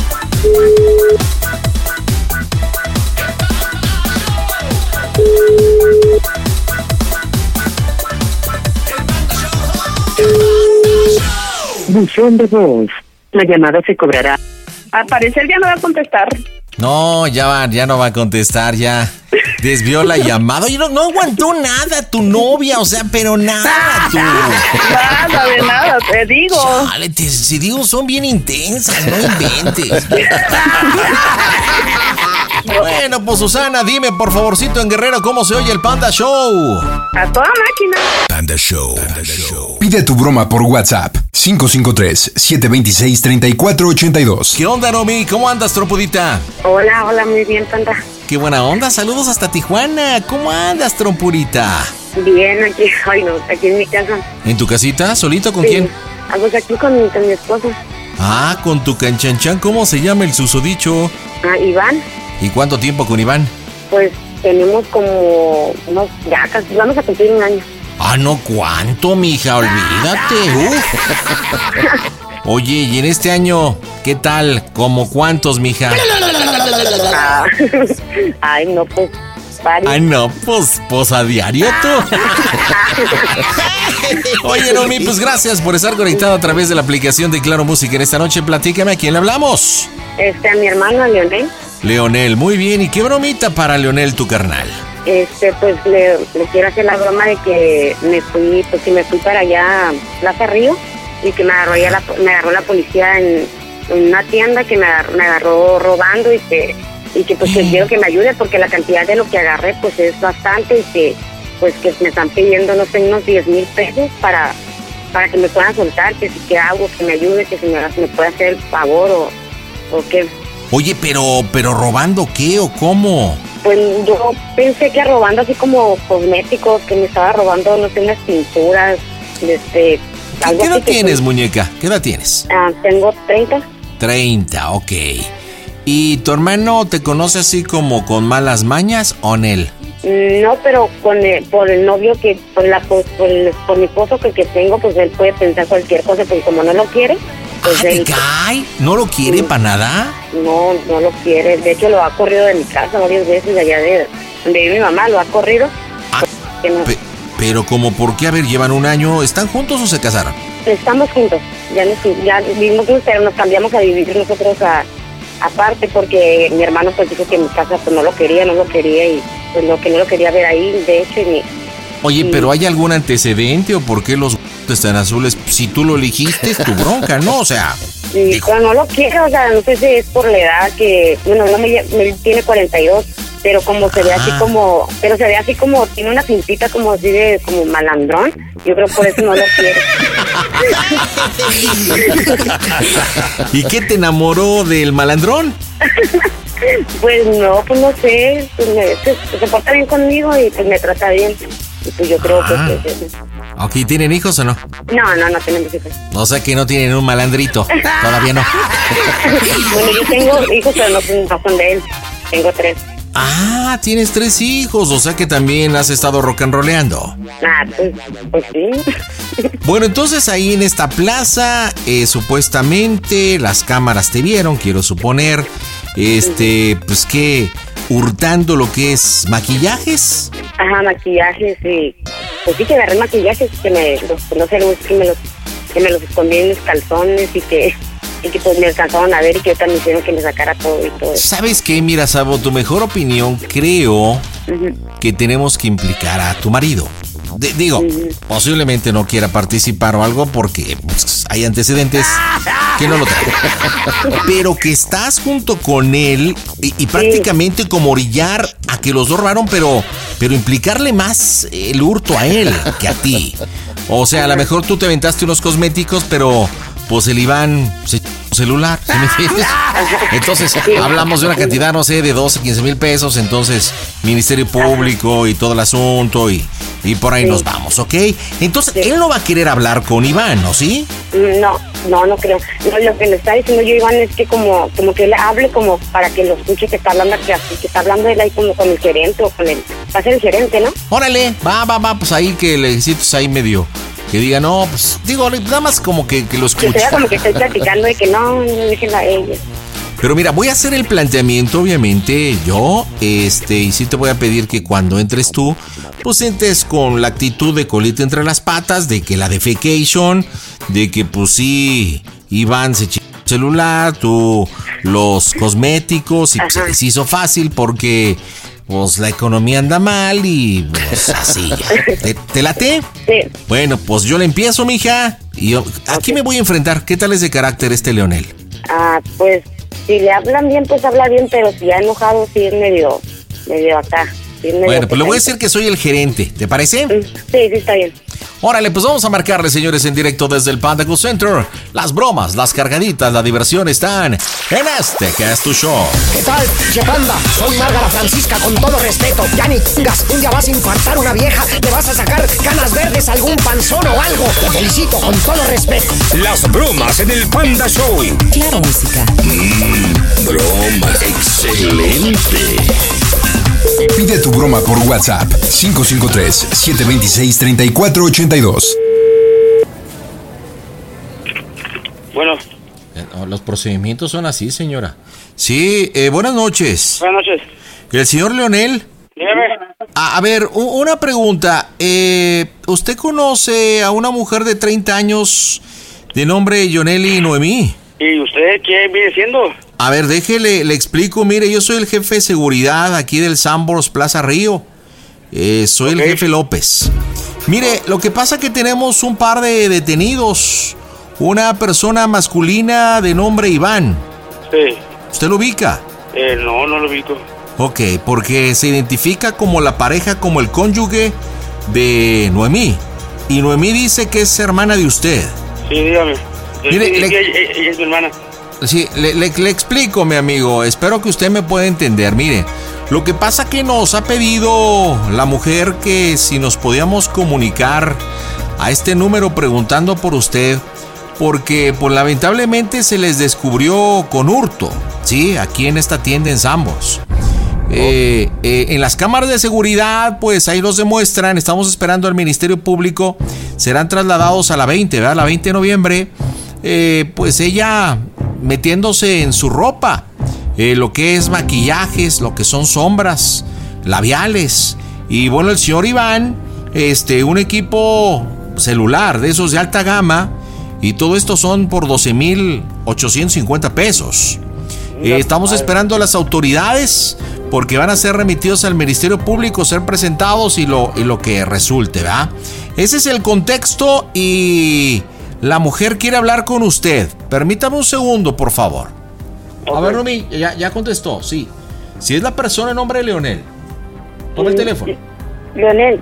Buzón de voz. La llamada se cobrará. Al parecer ya no va a contestar. No, ya va, ya no va a contestar, ya. Desvió la llamada. Oye, no, no aguantó nada tu novia, o sea, pero nada, tú. Nada de nada, te digo. Chale, te, si digo, son bien intensas, no inventes. [laughs] bueno, pues Susana, dime por favorcito en Guerrero cómo se oye el Panda Show. A toda máquina. Panda Show. Pide tu broma por WhatsApp 553-726-3482. ¿Qué onda, Nomi? ¿Cómo andas, trompudita? Hola, hola, muy bien, Panda. Qué buena onda, saludos hasta Tijuana. ¿Cómo andas, trompurita? Bien, aquí, ay no, aquí en mi casa. ¿En tu casita? ¿Solito con Sí. quién? Ah, pues aquí con, con mi esposo. Ah, con tu canchanchan, ¿cómo se llama el susodicho? Ah, Iván, ¿Y cuánto tiempo con Iván? pues tenemos como unos, ya casi, vamos a cumplir un año. Ah, no, ¿cuánto, mija? Olvídate. [laughs] Oye, y en este año, ¿qué tal? ¿Como cuántos, mija? Ah, [laughs] ay, no, pues, varios. Ay, no, pues, pues a diario tú. [laughs] Oye, Nomi, pues gracias por estar conectado a través de la aplicación de Claro Música. En esta noche, platícame a quién le hablamos. Este, a mi hermano, a Leonel, Leonel, muy bien. ¿Y qué bromita para Leonel, tu carnal? este, pues le, le quiero hacer la broma de que me fui, pues que me fui para allá, Plaza Río, y que me agarró, allá la, me agarró la policía en, en una tienda que me agarró, me agarró robando y que, y que pues que quiero que me ayude porque la cantidad de lo que agarré pues es bastante y que pues que me están pidiendo, no sé, unos 10 mil pesos para, para que me puedan soltar, que si que hago, que me ayude, que si me, me puede hacer el favor o, o qué. Oye, pero, pero robando qué o cómo? Pues yo pensé que robando así como cosméticos, que me estaba robando, no sé, unas pinturas, este, ¿Qué edad que- tienes, muñeca? ¿Qué edad tienes? Ah, tengo 30. 30, ok. ¿Y tu hermano te conoce así como con malas mañas o en él? Mm, No, pero con el- por el novio que, por la por, por el- por mi esposo que, que tengo, pues él puede pensar cualquier cosa, porque como no lo quiere, pues él Ay, ¿no lo quiere para nada? no, no lo quiere. De hecho, lo ha corrido de mi casa varias veces, de allá de donde vive mi mamá, lo ha corrido. No- Pe- pero como por qué, a ver, llevan un año, ¿están juntos o se casaron? Estamos juntos, ya, nos, ya vivimos juntos, pero nos cambiamos a vivir nosotros a- aparte porque mi hermano pues dijo que mi casa pues no lo quería, no lo quería y pues no, que no lo quería ver ahí, de hecho, y ni, Oye, Sí. pero ¿hay algún antecedente o por qué los están azules? Si tú lo elegiste, es tu bronca, ¿no? O sea, pero no lo quiero, o sea, no sé si es por la edad que, bueno, no me, me tiene 42, pero como se ve así Ah. como, pero se ve así como, tiene una pintita como así de, como malandrón, yo creo por eso no lo quiero. [laughs] ¿y qué te enamoró del malandrón? [laughs] Pues no, pues no sé, pues me- pues, se porta bien conmigo y pues me trata bien. Y pues yo creo Ah. que... que- ¿Aquí tienen hijos o no? No, no, no tenemos hijos. O sea que no tienen un malandrito. Todavía no. [laughs] bueno, yo tengo hijos, pero no son de él. Tengo tres. Ah, tienes tres hijos. O sea que también has estado rock and rollando. Ah, pues, pues sí. [laughs] Bueno, entonces ahí en esta plaza, eh, supuestamente las cámaras te vieron, quiero suponer. Este, pues que hurtando lo que es maquillajes. Ajá, maquillajes y... Pues sí que agarré maquillajes que me... Los, no sé, que me los, que me los escondí en mis calzones y que... Y que pues me alcanzaron a ver y que ahorita me hicieron que me sacara todo y todo. ¿Sabes qué? Mira, Sabo, tu mejor opinión, creo que tenemos que implicar a tu marido. Digo, posiblemente no quiera participar o algo porque pues, hay antecedentes que no lo traen. [laughs] Pero que estás junto con él y, y prácticamente como orillar a que los dos robaron, pero, pero implicarle más el hurto a él que a ti. O sea, a lo mejor tú te aventaste unos cosméticos, pero pues el Iván se celular. ¿sí me entiendes? [laughs] Entonces, hablamos de una cantidad, no sé, de 12, 15 mil pesos. Entonces, Ministerio Público y todo el asunto y, y por ahí nos vamos, ¿ok? Entonces, él no va a querer hablar con Iván, ¿no? ¿Sí? No, no, no creo. No, lo que me está diciendo yo, Iván, es que como, como que él hable como para que lo escuche que está hablando, que, está hablando él ahí como con el gerente o con el... Va a ser el gerente, ¿no? Órale, va, va, va, pues ahí que le ahí medio. Que diga, no, pues digo, nada más como que, que lo Que sea como que estoy platicando de que no, no a ella. Pero mira, voy a hacer el planteamiento, obviamente, yo, este, y sí te voy a pedir que cuando entres tú, pues entres con la actitud de colita entre las patas, de que la defecation, de que pues sí, Iván se echó el celular, tú los cosméticos, y pues, se les hizo fácil porque pues la economía anda mal y pues así ya. ¿Te, te late? Sí. Bueno, pues yo le empiezo, mija, y yo, aquí me voy a enfrentar. ¿Qué tal es de carácter este Leonel? Ah, pues si le hablan bien, pues habla bien, pero si ya enojado, sí es medio, medio acá. sí es medio Bueno, pues le voy a decir que soy el gerente, ¿te parece? Sí, sí, está bien. Órale, pues vamos a marcarle, señores, en directo desde el Panda Go Center. Las bromas, las cargaditas, la diversión están en este que es tu show. ¿Qué tal, che panda? Soy Márgara Francisca, con todo respeto. Ya ni chingas, un día vas a infartar una vieja, te vas a sacar canas verdes, algún panzón o algo. Te felicito, con todo respeto. Las bromas en el Panda Show. Claro, música. Mmm, bromas. Excelente. Pide tu broma por WhatsApp 553-726-3482. Bueno, Eh, Los procedimientos son así, señora. Sí, eh, buenas noches. buenas noches. El señor Leonel. Dígame. A, a ver, una pregunta. Eh, ¿Usted conoce a una mujer de 30 años de nombre Yoneli Noemí? ¿Y usted qué viene siendo? A ver, déjele, le explico. Mire, yo soy el jefe de seguridad aquí del Sambors Plaza Río. Eh, soy el jefe López. Mire, lo que pasa que tenemos un par de detenidos. Una persona masculina de nombre Iván. Sí. ¿Usted lo ubica? Eh, no, no lo ubico. Ok, porque se identifica como la pareja, como el cónyuge de Noemí. Y Noemí dice que es hermana de usted. Sí, dígame. Mire, sí, le- sí, ella, es mi hermana. Sí, le, le- le explico, mi amigo. Espero que usted me pueda entender. Mire, lo que pasa que nos ha pedido la mujer que si nos podíamos comunicar a este número preguntando por usted, porque pues lamentablemente se les descubrió con hurto, ¿sí? Aquí en esta tienda en Sambos. Eh, eh, en las cámaras de seguridad, pues ahí los demuestran. Estamos esperando al Ministerio Público. Serán trasladados a la 20, ¿verdad? La 20 de noviembre. Eh, pues ella metiéndose en su ropa. eh, lo que es maquillajes, lo que son sombras, labiales. Y bueno, el señor Iván, este, un equipo celular de esos de alta gama. Y todo esto son por 12.850 pesos. Eh, estamos esperando a las autoridades porque van a ser remitidos al Ministerio Público, ser presentados y lo, y lo que resulte, ¿verdad? Ese es el contexto y la mujer quiere hablar con usted. Permítame un segundo, por favor. A ver, Rumi, ya, ya contestó, sí. Si es la persona en nombre de Leonel, toma el teléfono. Leonel,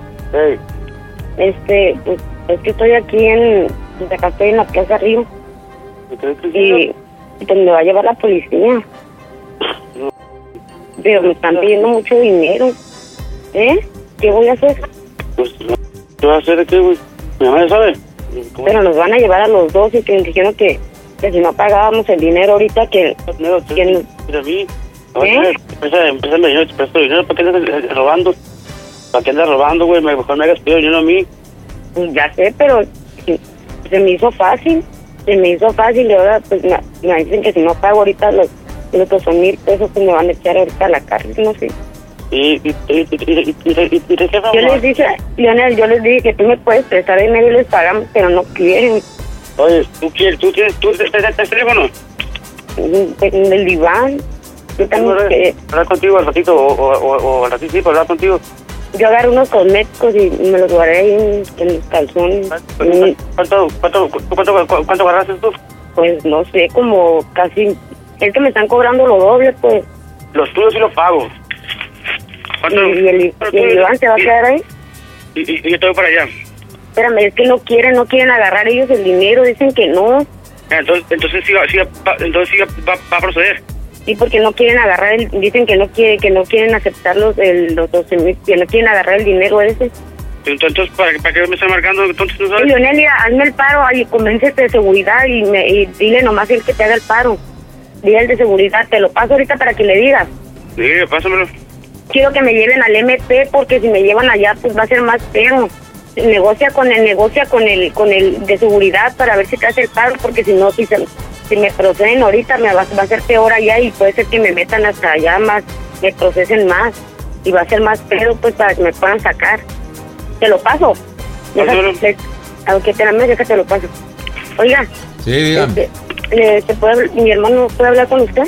este, pues, es que estoy aquí en, pues, acá estoy en la Plaza Río y pues me va a llevar la policía. Pero me están pidiendo mucho dinero. ¿Eh? ¿Qué voy a hacer? Pues, ¿qué va a hacer aquí, güey? Mi mamá ya sabe. Pero nos van a llevar a los dos y que dijeron que, que si no pagábamos el dinero ahorita que... que nos- Mira a mí. ¿Eh? Empieza, empieza me te presto dinero. ¿Para qué andas eh, robando? ¿Para qué andas robando, güey? Mejor me hagas pedido dinero a mí. Pues ya sé, pero se me hizo fácil. Se me hizo fácil y ahora pues me, me dicen que si no pago ahorita los, los dos mil pesos pues me van a echar ahorita a la cárcel, no sé. Y, y, y, y de qué yo les dije, Lionel yo les dije que tú me puedes prestar dinero y les pagamos, pero no quieren. Oye, ¿tú quieres? ¿Tú tienes tú, el teléfono? en el diván. Yo también. Que... ¿Hablar contigo al ratito o, al ratito sí, para hablar contigo? Yo agarré unos cosméticos y me los guardé en, en los calzones. ¿Cuánto, cuánto, cuánto, cuánto agarraste tú? Pues no sé, como casi. Es que me están cobrando lo doble, pues. Los tuyos sí los pago. ¿Y, y el, y el diván se va a quedar ahí? Y, y, y yo te voy para allá. Espérame, es que no quieren, no quieren agarrar ellos el dinero, dicen que no. Ah, Entonces, entonces sí, sí, va- entonces sí va, va a proceder. Sí, porque no quieren agarrar el, dicen que no quiere, que no quieren aceptar los, el, los 12 mil, que no quieren agarrar el dinero ese. Entonces, ¿para, para qué me están marcando? Entonces, ¿no sabes? Leonel, mira, hazme el paro, ahí, convéncete de seguridad y, me, y dile nomás el que te haga el paro. Dile el de seguridad, te lo paso ahorita para que le digas. Sí, pásamelo. Quiero que me lleven al MP porque si me llevan allá pues va a ser más feo. Negocia con el negocia con el con el de seguridad para ver si te hace el paro porque si no si se- si me proceden ahorita me va, va a ser peor allá y puede ser que me metan hasta allá más, me procesen más y va a ser más peor pues para que me puedan sacar. Te lo paso. Aunque te la me deja te lo paso. Oiga, Sí, dígame. este, le- ¿se puede mi hermano puede hablar con usted?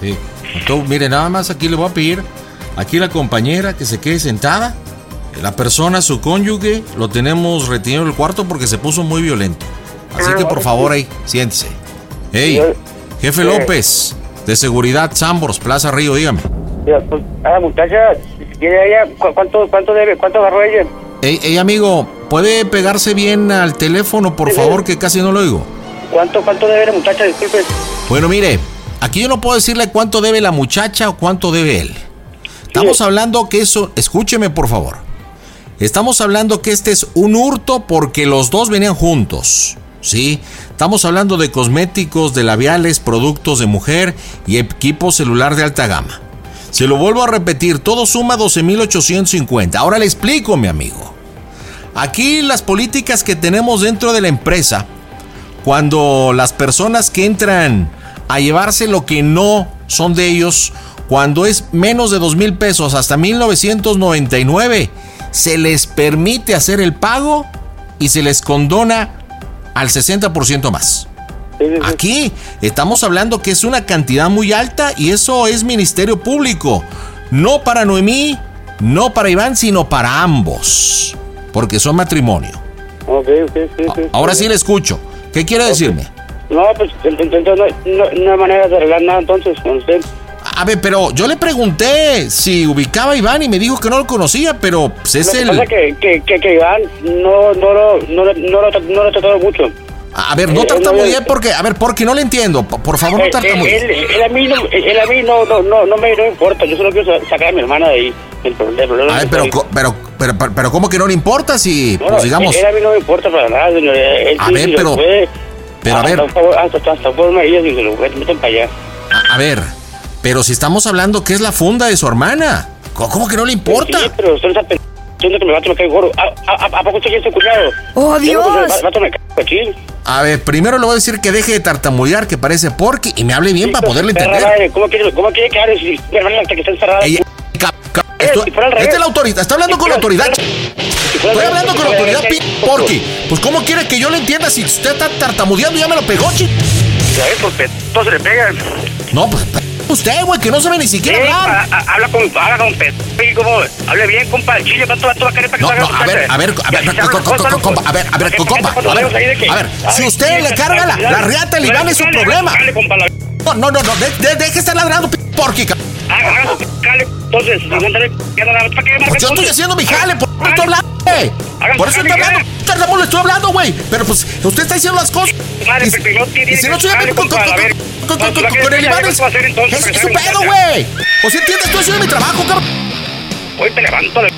Sí. Entonces, mire, nada más aquí le voy a pedir, aquí la compañera que se quede sentada. La persona, su cónyuge, lo tenemos retenido en el cuarto porque se puso muy violento. Así Ah, que por favor ahí, siéntese. Hey, jefe. López, de seguridad, Sambors, Plaza Río, dígame. Pues, a la muchacha, si quiere ella, ¿cu- ¿cuánto, cuánto debe? ¿Cuánto agarró ella? Hey, amigo, ¿puede pegarse bien al teléfono, por favor, que casi no lo oigo? ¿Cuánto, cuánto debe la muchacha? Disculpe. Bueno, mire, aquí yo no puedo decirle cuánto debe la muchacha o cuánto debe él. Estamos hablando que eso, escúcheme por favor. Estamos hablando que este es un hurto porque los dos venían juntos. ¿Sí? Estamos hablando de cosméticos, de labiales, productos de mujer y equipo celular de alta gama. Se lo vuelvo a repetir, todo suma 12.850. Ahora le explico, mi amigo. Aquí las políticas que tenemos dentro de la empresa cuando las personas que entran a llevarse lo que no son de ellos, cuando es menos de dos mil pesos hasta 1999, se les permite hacer el pago y se les condona al 60% más. Aquí estamos hablando que es una cantidad muy alta y eso es Ministerio Público. No para Noemí, no para Iván, sino para ambos. Porque son matrimonio. Ok, ok, sí, sí. Ahora sí le escucho. ¿Qué quiere decirme? No, pues entonces no, no, no hay manera de arreglar nada entonces con usted. A ver, pero yo le pregunté si ubicaba a Iván y me dijo que no lo conocía, pero pues es Lo que el... que, que, que, que Iván no, no, lo- no, lo- no, lo, no lo tratado mucho. A ver, no Eh, tartamudeé porque... A ver, porque no le entiendo. Por favor, no Eh, eh, tartamudeé. él, él a mí, no, él a mí no, no, no, no me no importa. Yo solo quiero sa- sacar a mi hermana de ahí. El pro- el problema A ver, pero, pero, pero, pero, pero ¿cómo que no le importa si, No, pues digamos... Él a mí no me importa para nada, señor. Él A sí, ver, si pero- puede, pero a hasta, ver. hasta, hasta, hasta por una y se lo meten para allá. A, a ver, pero si estamos hablando que es la funda de su hermana. ¿Cómo, que no le importa? Sí, pero usted está pensando que gordo. ¿A, poco usted ser cuñado? ¡Oh, Dios! pues, cochín. A ver, primero le voy a decir que deje de tartamudear, que parece porky, y me hable bien para poderle entender. ¿Cómo quiere, cómo quiere que hable si mi hermana hasta que está encerrada? Revés. esta es la autoridad, está hablando con la autoridad. Estoy hablando con la autoridad, porky. Pues cómo quiere que yo le entienda si usted está tartamudeando ya me lo pegó, chi. Ya ves, pues todos se le pegan. No, pues usted, güey, que no sabe ni siquiera hablar. a- a- habla con, habla con como, hable bien, compa, el chile, ¿cuánto va a querer para que No, salga no, a ver, a ver, a ver, compa, a ver, a ver, co- compa, a ver, a ver, si usted le carga la, la riata al Iván es su problema. No, no, no, no, de- de- deje de estar ladrando, pi- porky, ca- Haga su jale, entonces, mándale, ya no ¿para qué Pues yo estoy haciendo mi jale, por eso estoy hablando, güey. Por eso estoy hablando, tardamos, le estoy hablando, güey. Pero pues, usted está diciendo las cosas. Madre, Y- pero primero tiene y si no estoy hablando con, con, el Iván ve es, su pedo, güey. O si entiendes, estoy haciendo mi trabajo, cabrón. Hoy te levanto, le-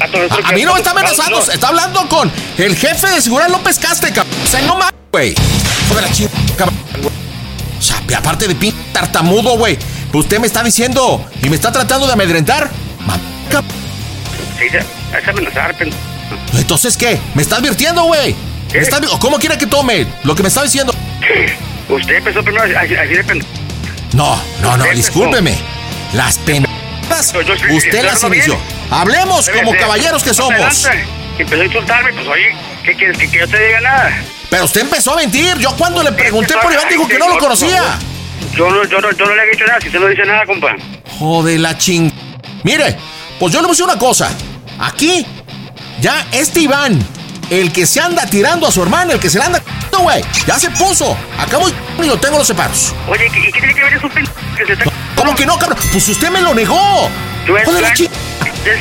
A, a mí no me está amenazando, se está hablando con el jefe de seguridad López Caste, cabrón. O sea, no mames, güey. Hijo de la chingada, cabrón. O sea, aparte de pin tartamudo, güey. Usted me está diciendo y me está tratando de amedrentar. Ma- cabrón. Sí, es amenazar, pendejo. Entonces, ¿qué? ¿Me está advirtiendo, güey? ¿Me está ¿Cómo quiere que tome lo que me está diciendo? [clears throat] Usted empezó primero a así de pendejo. No, no, no, discúlpeme. Las pendejas, Yo usted las inició. Hablemos Debe como ser. caballeros que somos. empezó a insultarme, pues oye, ¿qué quieres? ¿Que, que yo te diga nada? Pero usted empezó a mentir. Yo cuando le pregunté por Iván dijo que no lo conocía. Yo no, yo, no, yo no le he dicho nada, si usted no dice nada, compa. Joder, la ching. Mire, pues yo le puse una cosa. Aquí, ya este Iván, el que se anda tirando a su hermana, el que se le anda no, güey, ya se puso. Acabo y lo tengo los separos. Oye, ¿y qué tiene que ver eso pendejo que se está... ¿Cómo que no, cabrón? Pues usted me lo negó. Joder, la ching.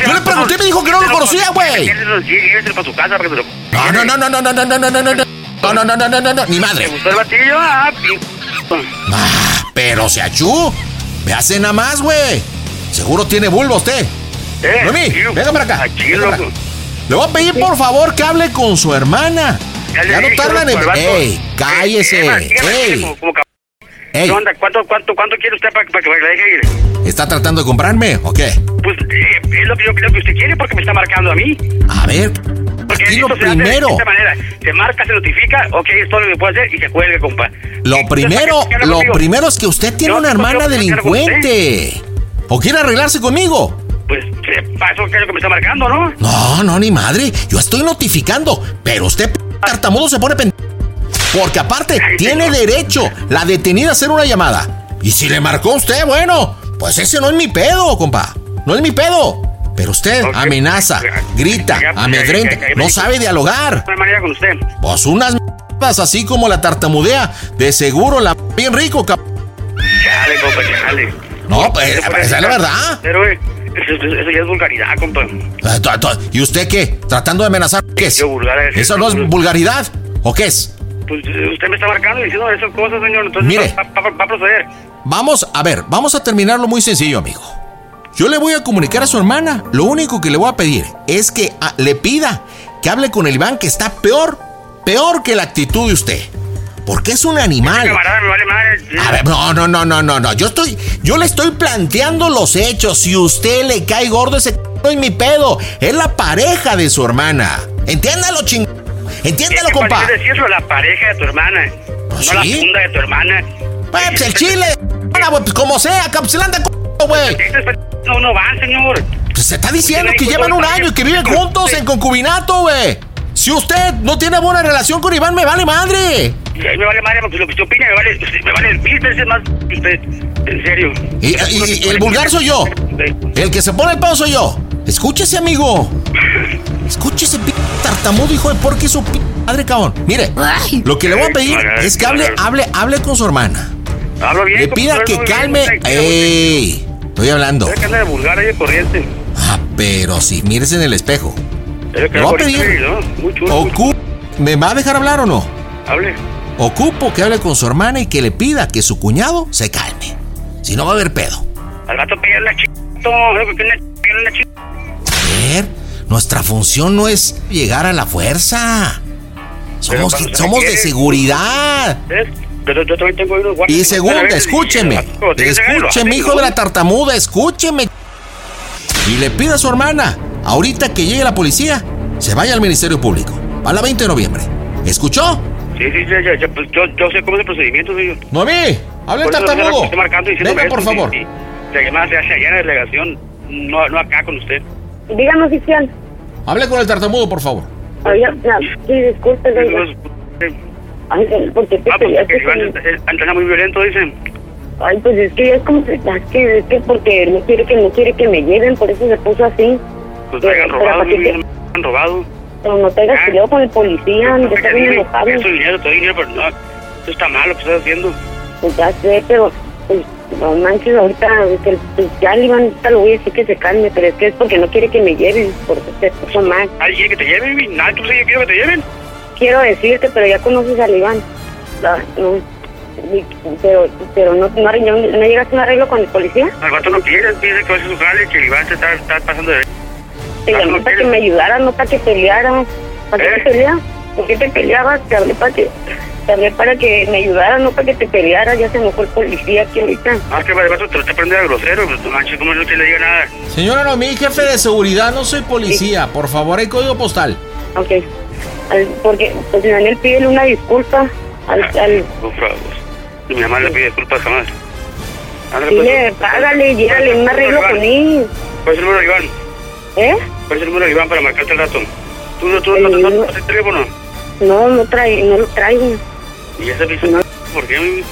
Yo le pregunté y me dijo que no lo conocía, güey. Lléveselo para su casa para que se lo... No, no, no, no, no, no, no, no, no, no, no, no, no, no, no, no, no, no, no, ni madre. ¿Te gustó el batillo? Ah, Ah, pero se achú. Me hace nada más, güey. Seguro tiene bulbo usted. Eh, Noemí, venga para acá. Aquí, venga para loco. acá. Le voy a pedir por favor que hable con su hermana. Ya no dije, tardan en. ¡Ey! ¡Cállese! ¿Qué onda? ¿Cuánto, cuánto, cuánto quiere usted para, para que la deje ir? ¿Está tratando de comprarme o qué? Pues eh, es lo que yo creo que usted quiere porque me está marcando a mí. A ver, aquí lo esto se primero. De esta manera, se marca, se notifica, ok, es todo lo que hacer y se cuelga, compa. Lo primero, ¿qué habla lo conmigo? primero es que usted tiene una hermana delincuente. ¿O quiere arreglarse conmigo? Pues para eso que es lo que me está marcando, ¿no? No, no, ni madre. Yo estoy notificando. Pero usted, p- tartamudo, se pone pen... Porque aparte, tiene derecho la detenida a hacer una llamada. Y si le marcó usted, bueno, pues ese no es mi pedo, compa. No es mi pedo. Pero usted amenaza, grita, amedrenta, no sabe dialogar. Con usted. Pues unas m***as así como la tartamudea. De seguro la bien rico, cap... Chale, compa, chale. No, pues, esa es la verdad. Pero, eh, eso, ya es vulgaridad, compa. Ah, ¿Y usted qué? ¿Tratando de amenazar? ¿Qué es? Yo vulgar es- ¿Eso no es vulgaridad? ¿O qué es? Pues eh, usted me está marcando y diciendo esas cosas, señor. Entonces Mire. va, va- va a proceder. Vamos, a ver, vamos a terminarlo muy sencillo, amigo. Yo le voy a comunicar a su hermana. Lo único que le voy a pedir es que ah, le pida que hable con el Iván, que está peor, peor que la actitud de usted. Porque es un animal. A ver, no, no, no, no, no, no. Yo estoy, yo le estoy planteando los hechos. Si usted le cae gordo, ese es mi pedo. Es la pareja de su hermana. Entiéndalo, ching. Entiéndalo, ¿Qué compa. decir eso? La pareja de tu hermana. no la funda de tu hermana. Pues el chile. Pues como sea, capsulante, güey. No, no van, señor. Pues se está diciendo que llevan un año y que viven juntos en concubinato, güey. Si usted no tiene buena relación con Iván, me vale madre. Me vale madre, porque lo que usted opina me vale, me vale mil veces más que usted. En serio. Y, y- y el vulgar soy yo. El que se pone el pedo soy yo. Escúchese, amigo. Escúchese, p tartamudo, hijo de por qué su p madre, cabrón. Mire, lo que le voy a pedir es que hable, hable, hable con su hermana. Hablo bien. Le pida que calme. ¡Ey! Estoy hablando. vulgar corriente. Ah, pero sí, mírese en el espejo. Que Le voy a pedir. ¿no? Muy chulo. Ocu ¿Me va a dejar hablar o no? Hable. Ocupo que hable con su hermana y que le pida que su cuñado se calme. Si no va a haber pedo. Al rato pegarle a chito. Luego que una pegarle a ver, nuestra función no es llegar a la fuerza. Somos, somos de seguridad. ¿Ves? Pero yo también tengo unos guantes. Y segunda, escúcheme. Escúcheme, hijo de la tartamuda, escúcheme. Y le pida a su hermana, ahorita que llegue la policía, se vaya al Ministerio Público. A la 20 de noviembre. ¿Escuchó? Sí, sí, ya, ya, ya, pues yo, yo sé cómo es el procedimiento, señor. Noemí, hable Por eso tartamudo. me estoy marcando y diciéndome Venga, por favor. sí, sí. Se hace allá en la delegación, no, no acá con usted. Dígame, oficial. Hable con el tartamudo, por favor. Oiga, ya, sí, disculpe, doña. Ay, porque Ah, pues que Iván muy violento, dicen. Ay, pues es que ya es como, es que, es que porque no quiere que no quiere que me lleven, por eso se puso así. Pues Pero- hayan pero robado, ¿para qué muy te- han robado. Pero no te hagas Ah. peleado con el policía, ya está bien enojado. Es dinero, te doy dinero, pero no, eso está mal lo que estás haciendo. Pues ya sé, pero pues no manches, ahorita que, pues, ya le iban, ahorita lo voy a decir que se calme, pero es que es porque no quiere que me lleven, porque se puso mal. ¿Alguien quiere que te lleven? Nadie, tú sabes que quiero que te lleven. Quiero decirte, pero ya conoces al Iván. Ah, no, pero pero no, no, no, no llegaste a un arreglo con el policía. Al vato no quiere, dice que a hacer su jale, que el Iván se está, está pasando de... Te llamé para que me ayudaras, no para que pelearas. ¿Para qué ¿Eh? te peleas? ¿Por qué te peleabas? Te hablé para que, te hablé para que me ayudaras, no para que te pelearas. Ya se enojó el policía aquí ahorita. Ah, que vato te lo está prendiendo a grosero, pues manches, ¿cómo no te le diga nada? Señora, no, mi jefe de seguridad, no soy policía. Por favor, hay código postal. Ok. Al- porque, pues, Daniel, pídele una disculpa al, al. Mi mamá le pide disculpas jamás. Pues. dile, págale, llégale un arreglo con él. ¿Cuál es el número de Iván? ¿Eh? ¿Cuál es el número Iván para marcarte el rato? ¿Tú, no- tú no, no, no, no tienes teléfono? No, no, trae, no lo traigo. Y ese piso, ¿por qué?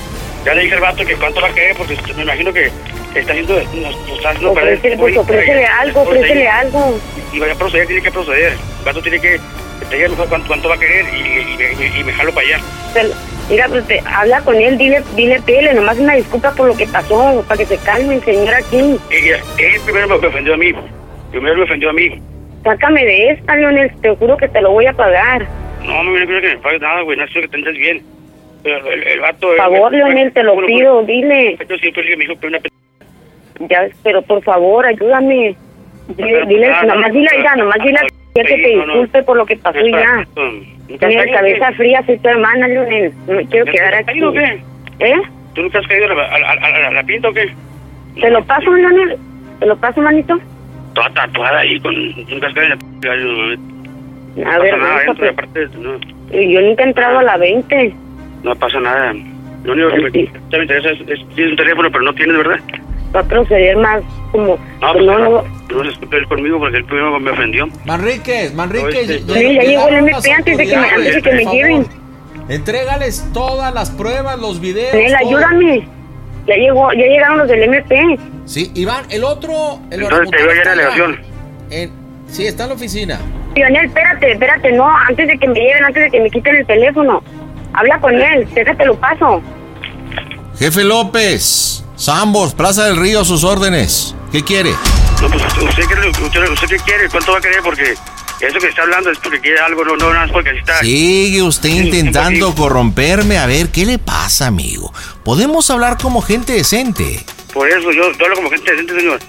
Ya le dije al vato que cuánto va a querer, porque me imagino que está haciendo, nos, nos está haciendo Ofrécele, tiempo pues, ofrécele algo, ofrécele algo. Y vaya a proceder, tiene que proceder. El vato tiene que, que te diga mejor cuánto, cuánto va a querer y, y, y, y me jalo para allá. Pero, Mira, pues te- habla con él, dile, dile, pídele nomás una disculpa por lo que pasó, para que se calme el señor aquí. Ella, él primero me ofendió a mí. Primero me ofendió a mí. Sácame de esta, Leonel, te juro que te lo voy a pagar. No, no me quiero que me pagues nada, güey. No quiero que te entres bien. Pero el, el vato... Por favor, Leonel, te lo pido, dile. Yo siempre me dijo una. Ya, pero por favor, ayúdame. Dile, dile, nomás dile, ya, nomás dile que te no, no. disculpe por lo que pasó y ya. Tienes cabeza fría, soy tu hermana, Leonel. No me quiero ¿Ya quedar te aquí. caído o qué? ¿Eh? ¿Tú nunca has caído a la, a, la- a la- a la pinta o qué? ¿Te lo paso, Leonel? ¿Te lo paso, manito? Toda tatuada ahí con un cascabel en la p... No A ver, pasa nada adentro, aparte, no, Yo nunca he entrado a la 20. no pasa nada. Lo único que me, interesa es, un teléfono, pero no tienes, ¿verdad? Va a proceder más como... No, pues no, no, no. no se disculpe él conmigo porque él primero me ofendió. Manríquez, Manríquez. Sí, ll- Sí, ya llegó el MP antes de que me, antes de que me autoridades, lleven. Entrégales todas las pruebas, los videos. Todo. ayúdame. Ya llegó, ya llegaron los del MP. Sí, Iván, el otro. El Entonces te veo ya en la delegación. en- sí, está en la oficina. Lionel, espérate, espérate, no, antes de que me lleven, antes de que me quiten el teléfono. Habla con él, déjate lo paso. Jefe López, Zambos, Plaza del Río, sus órdenes. ¿Qué quiere? No, pues usted, qué- usted, usted qué quiere, cuánto va a querer, porque eso que está hablando es porque quiere algo, no, no, nada más porque está. Sigue usted intentando corromperme. A ver, ¿qué le pasa, amigo? Podemos hablar como gente decente. Por eso yo, yo hablo como gente decente, señor.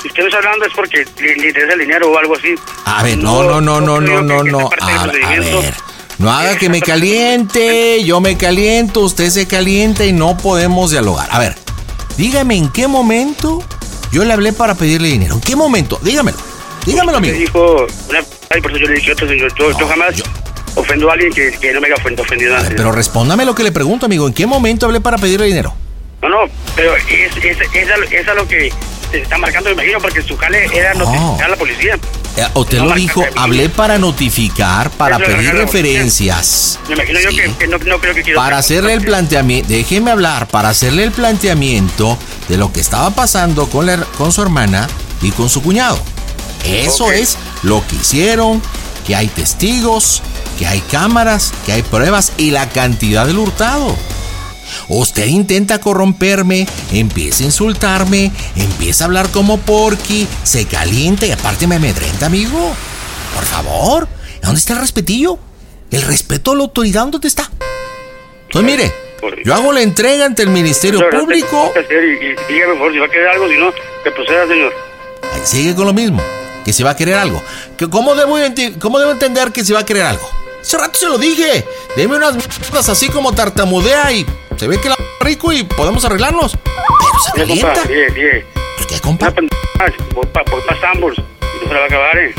Si usted me está hablando es porque le, le interesa el dinero o algo así. A ver, no, no, no, no, no, no, no. del A, ver, no haga que me caliente. Yo me caliento, usted se calienta y no podemos dialogar. A ver, dígame en qué momento yo le hablé para pedirle dinero. ¿En qué momento? Dígamelo. Dígamelo, Me amigo. dijo, una, ay, por eso yo le dije, otro yo, yo jamás ofendo a alguien que, que no me haya ofend- ofendido antes. Pero respóndame lo que le pregunto, amigo. ¿En qué momento hablé para pedirle dinero? No, no, pero es, es, es, a lo- es a lo que se está marcando, me imagino, porque su jale era notificar a la policía. Eh, Usted No, dijo, hablé para notificar, para Eso pedir referencias. Me imagino yo que, que no, no creo que quiero... Para hacerle el planteamiento, déjeme hablar, para hacerle el planteamiento de lo que estaba pasando con, la- con su hermana y con su cuñado. Eso es lo que hicieron, que hay testigos, que hay cámaras, que hay pruebas y la cantidad del hurtado. Usted intenta corromperme, empieza a insultarme, empieza a hablar como porky, se calienta y aparte me amedrenta, amigo. Por favor, ¿dónde está el respetillo? El respeto a la autoridad, ¿dónde está? Entonces, mire, yo hago la entrega ante el Ministerio Señor, Público. Y, dígame, por favor, si va a querer algo, si no, que proceda, señor. Ahí Sigue con lo mismo, que se va a querer algo. ¿Cómo debo, ¿Cómo debo entender que se va a querer algo? Hace rato se lo dije. Deme unas mierdas así como tartamudea y se ve que la rico y podemos arreglarnos. Pero se calienta. compa, mire, mire. ¿Qué, compa? Una voy pa Sambors, y no se la va a acabar, ¿eh?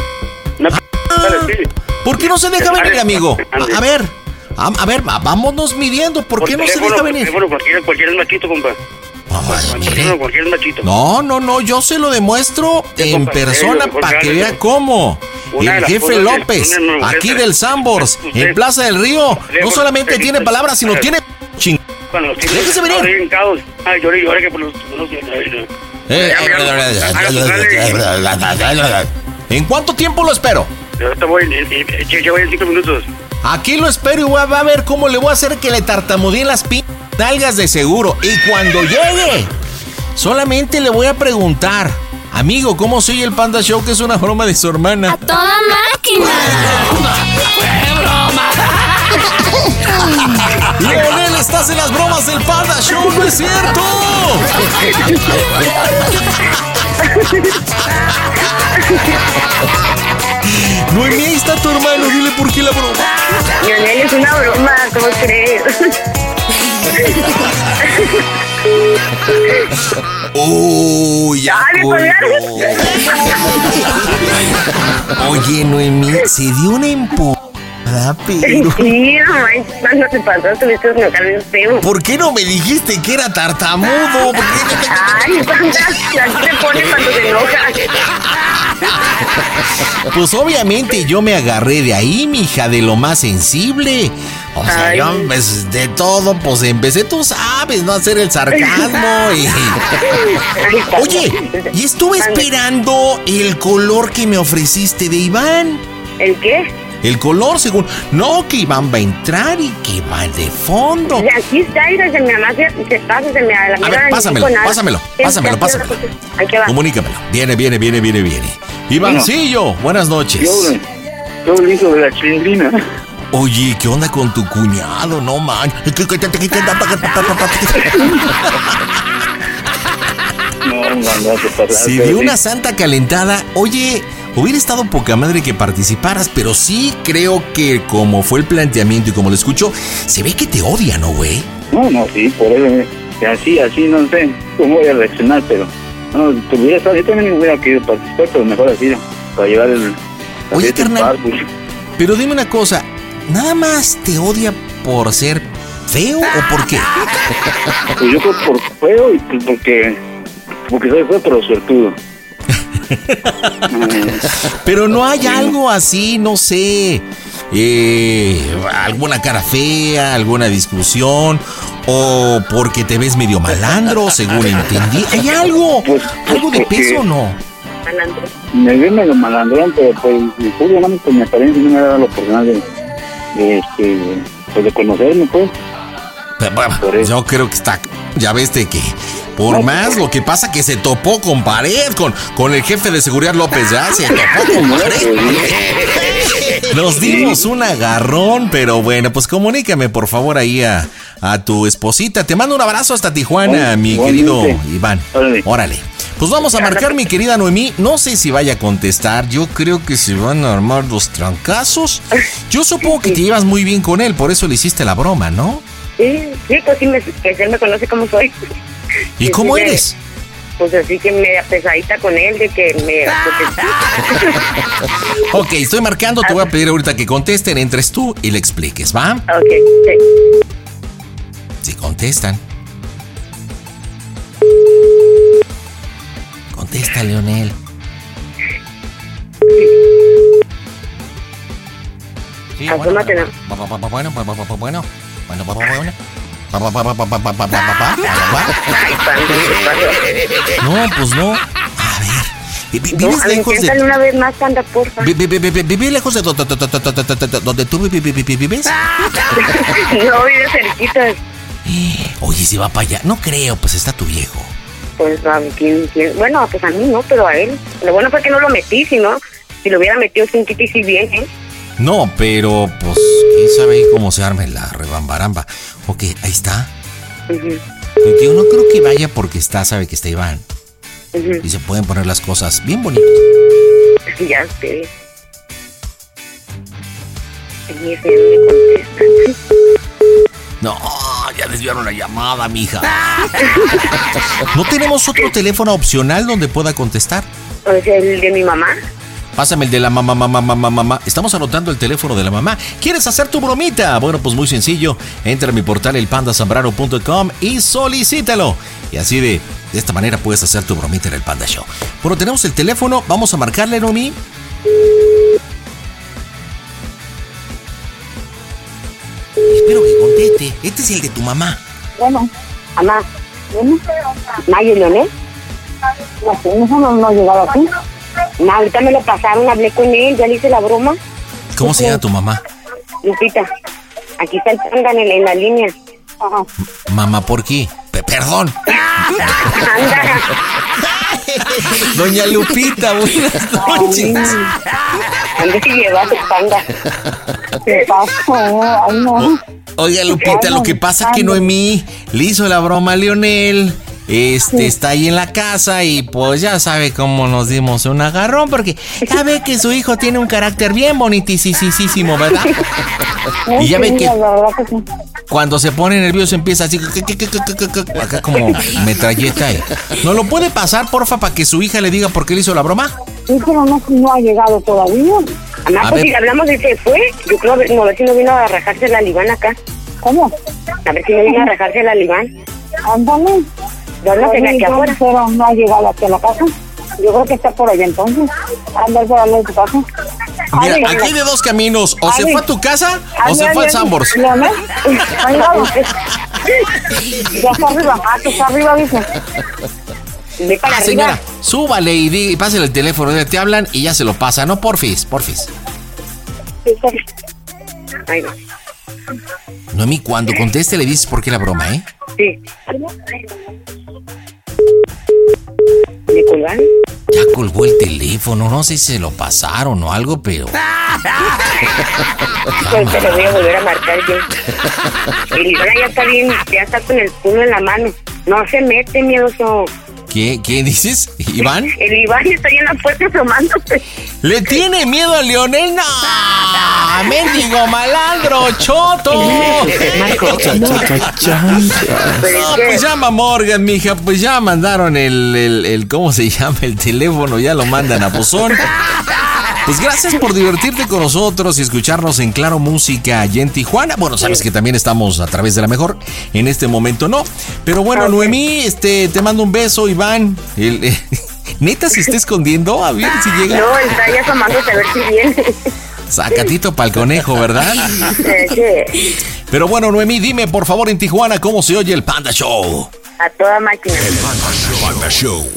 Una sí. ¿Por qué no se deja venir, amigo? A, a ver, a, a ver, vámonos midiendo. ¿Por, qué no se teléfono, deja por venir? teléfono, cualquiera, cualquiera es machito, compa. Machito. No, no, no, yo se lo demuestro en persona para que vea cómo. Una El jefe López, una aquí del Sambors, en Plaza del Río, no solamente tiene palabras, sino tiene ching. Déjese venir. Ay, lloré, lloré que por los... Eh, ¿En cuánto tiempo lo espero? Yo en- en- en- ya voy en cinco minutos. Aquí lo espero y va a ver cómo le voy a hacer que le tartamudeen las pi- nalgas de seguro. Y cuando llegue, solamente le voy a preguntar, amigo, ¿cómo sigue el Panda Show? Que es una broma de su hermana. ¡Toda máquina! [laughs] Leonel, estás en las bromas del Panda Show, ¿no es cierto? [laughs] Noemí, ahí está tu hermano, dile por qué la broma. Lionel es una broma, ¿cómo crees? Uy, ya. Oye, Noemí, se dio una pero... [laughs] Sí, no no te bien feo. ¿Por qué no me dijiste que era tartamudo? Ay, panda, así se pone cuando se enoja. Pues obviamente yo me agarré de ahí, mija, de lo más sensible. O sea, Ay. yo pues, de todo, pues empecé, tú sabes, ¿no? Hacer el sarcasmo y... Oye, y estuve esperando el color que me ofreciste de Iván. ¿El qué? El color, según... No, que Iván va a entrar y que va de fondo. Y Aquí está, mira, se me amasa, se pasa, se me a la A ver, pásamelo, pásamelo, pásamelo, pásamelo. Ahí que va. Comunícamelo. Viene, viene, viene, viene, viene. Ivancillo, buenas noches. Yo el hijo de la chilindrina. Oye, ¿qué onda con tu cuñado? No, man. No, no, no. Se dio una santa calentada. Oye, hubiera estado poca madre que participaras, pero sí creo que como fue el planteamiento y como lo escucho, se ve que te odia, ¿no, güey? No, no, sí, por eso. eh, que Así, así, no sé cómo voy a reaccionar, pero. No, te hubiera estado, yo también hubiera querido participar, pero mejor así, para llevar el. Oye, fiesta en carnal. Pero dime una cosa, ¿nada más te odia por ser feo o por qué? Pues yo creo por feo y pues porque. Porque soy feo, pero suertudo. [laughs] Pero no hay algo así, no sé, eh, alguna cara fea, alguna discusión, o porque te ves medio malandro, según entendí. ¿Hay algo? ¿Algo de peso o no? Me ve medio malandrón, pero pues mi Julio, no, pues mi apariencia no me ha dado la oportunidad de, de, este, pues de conocerme, pues. Yo creo que está. Ya ves de que por más lo que pasa que se topó con pared, con, con el jefe de seguridad López, ya se topó [laughs] con pared. [laughs] Nos dimos un agarrón, pero bueno, pues comunícame por favor ahí a, a tu esposita. Te mando un abrazo hasta Tijuana, mi querido Iván. Órale. Pues vamos a marcar, mi querida Noemí. No sé si vaya a contestar. Yo creo que se van a armar los trancazos. Yo supongo que te llevas muy bien con él, por eso le hiciste la broma, ¿no? Sí, sí, pues sí, me, pues él me conoce como soy. ¿Y cómo me- eres? Pues así que media pesadita con él, de que me... [laughs] Ok, estoy marcando, te voy a pedir ahorita que contesten, entres tú y le expliques, ¿va? Ok, sí. Si contestan. Contesta, Leonel. Sí, bueno, bueno, bueno, bueno, no, pues no. A ver. Vives lejos de. una vez más, panda. Vives lejos de donde tú vives. No, vives cerquitas. Oye, si va para allá. No creo, pues está tu viejo. Pues, ¿quién, quién? bueno, pues a mí no, pero a él. Lo bueno fue que no lo metí, si no, si lo hubiera metido sin Kitty, si bien, ¿eh? No, pero pues quién sabe cómo se arme la rebambaramba. Ok, ahí está. Yo no creo que vaya porque está, sabe que está Iván. Y se pueden poner las cosas bien bonitas. [laughs] Ya sé. Y me contesta. No, ya desviaron la llamada, mija. [laughs] ¿No tenemos otro teléfono opcional donde pueda contestar? O sea, el de mi mamá. Pásame el de la mamá, mamá, mamá, mamá. Estamos anotando el teléfono de la mamá. ¿Quieres hacer tu bromita? Bueno, pues muy sencillo. Entra a mi portal elpandasambrano.com y solicítalo. Y así de, de esta manera puedes hacer tu bromita en el Panda Show. Bueno, tenemos el teléfono. Vamos a marcarle, Nomi. Espero que conteste. Este es el de tu mamá. Bueno, mamá. ¿Mayo Leonel? No no, no, no ha llegado aquí. No, ahorita me lo pasaron, hablé con él, ya le hice la broma. ¿Cómo se llama tu mamá? Lupita, aquí está el panda en, en la línea. Ajá. Mamá, ¿por qué? Pe- perdón. Anda. Doña Lupita, buenas noches. Anda si lleva a tu panda. ¿Qué pasó? Ay, no. Oiga, Lupita, lo que pasa es que Noemí le hizo la broma a Leonel este está ahí en la casa y pues ya sabe cómo nos dimos un agarrón porque ya ve que su hijo tiene un carácter bien bonitísimo, ¿verdad? [laughs] Y ya ve que cuando se pone nervioso empieza así acá como metralleta. ¿No lo puede pasar, porfa, para que su hija le diga por qué le hizo la broma? Sí, pero no, no ha llegado todavía. Además, A pues ver. si le hablamos de que fue, yo creo que- no, a ver si no vino a rajarse la Libán acá. ¿Cómo? A ver si no vino a rajarse la Libán. Ándale. Yo no tenía aquí afuera. Pero no ha llegado aquí a la casa. Yo creo que está por allá entonces. Anda por allá de tu casa. Mira, Ay, aquí hay de dos caminos. O se fue a tu casa o Ay, se fue al. Sambors. Vamos. Ya está arriba. Ah, que está arriba, dice. Ve para Ah, arriba. señora, súbale y, di- y pásale el teléfono. Te hablan y ya se lo pasa. No, porfis, porfis. Ahí va. Noemí, cuando conteste le dices por qué la broma, ¿eh? Sí. ¿Me colgaron? Ya colgó el teléfono. No sé si se lo pasaron o algo, pero... [laughs] Pues lo voy a volver a marcar yo. El ya está bien, ya está con el puño en la mano. No se mete, miedoso. ¿Qué, qué dices, Iván? [laughs] El Iván está ahí en la puerta asomándose. ¿Le tiene miedo a Leonel? ¡No! ¡Mendigo malandro, choto! [laughs] No, pues llama Morgan, mija. Pues ya mandaron el, el, el- ¿Cómo se llama? El teléfono, ya lo mandan a Pozón. [laughs] Pues gracias por divertirte con nosotros y escucharnos en Claro Música allá en Tijuana. Bueno, sabes que también estamos a través de la mejor. En este momento no. Pero bueno, Noemí, este, te mando un beso, Iván. El- eh, [laughs] Neta se está escondiendo. A ver si llega. No, está ahí asomándose a ver si viene. Sacatito para el conejo, ¿verdad? [laughs] Sí. Pero bueno, Noemí, dime por favor en Tijuana cómo se oye el Panda Show. A toda máquina. Panda Show.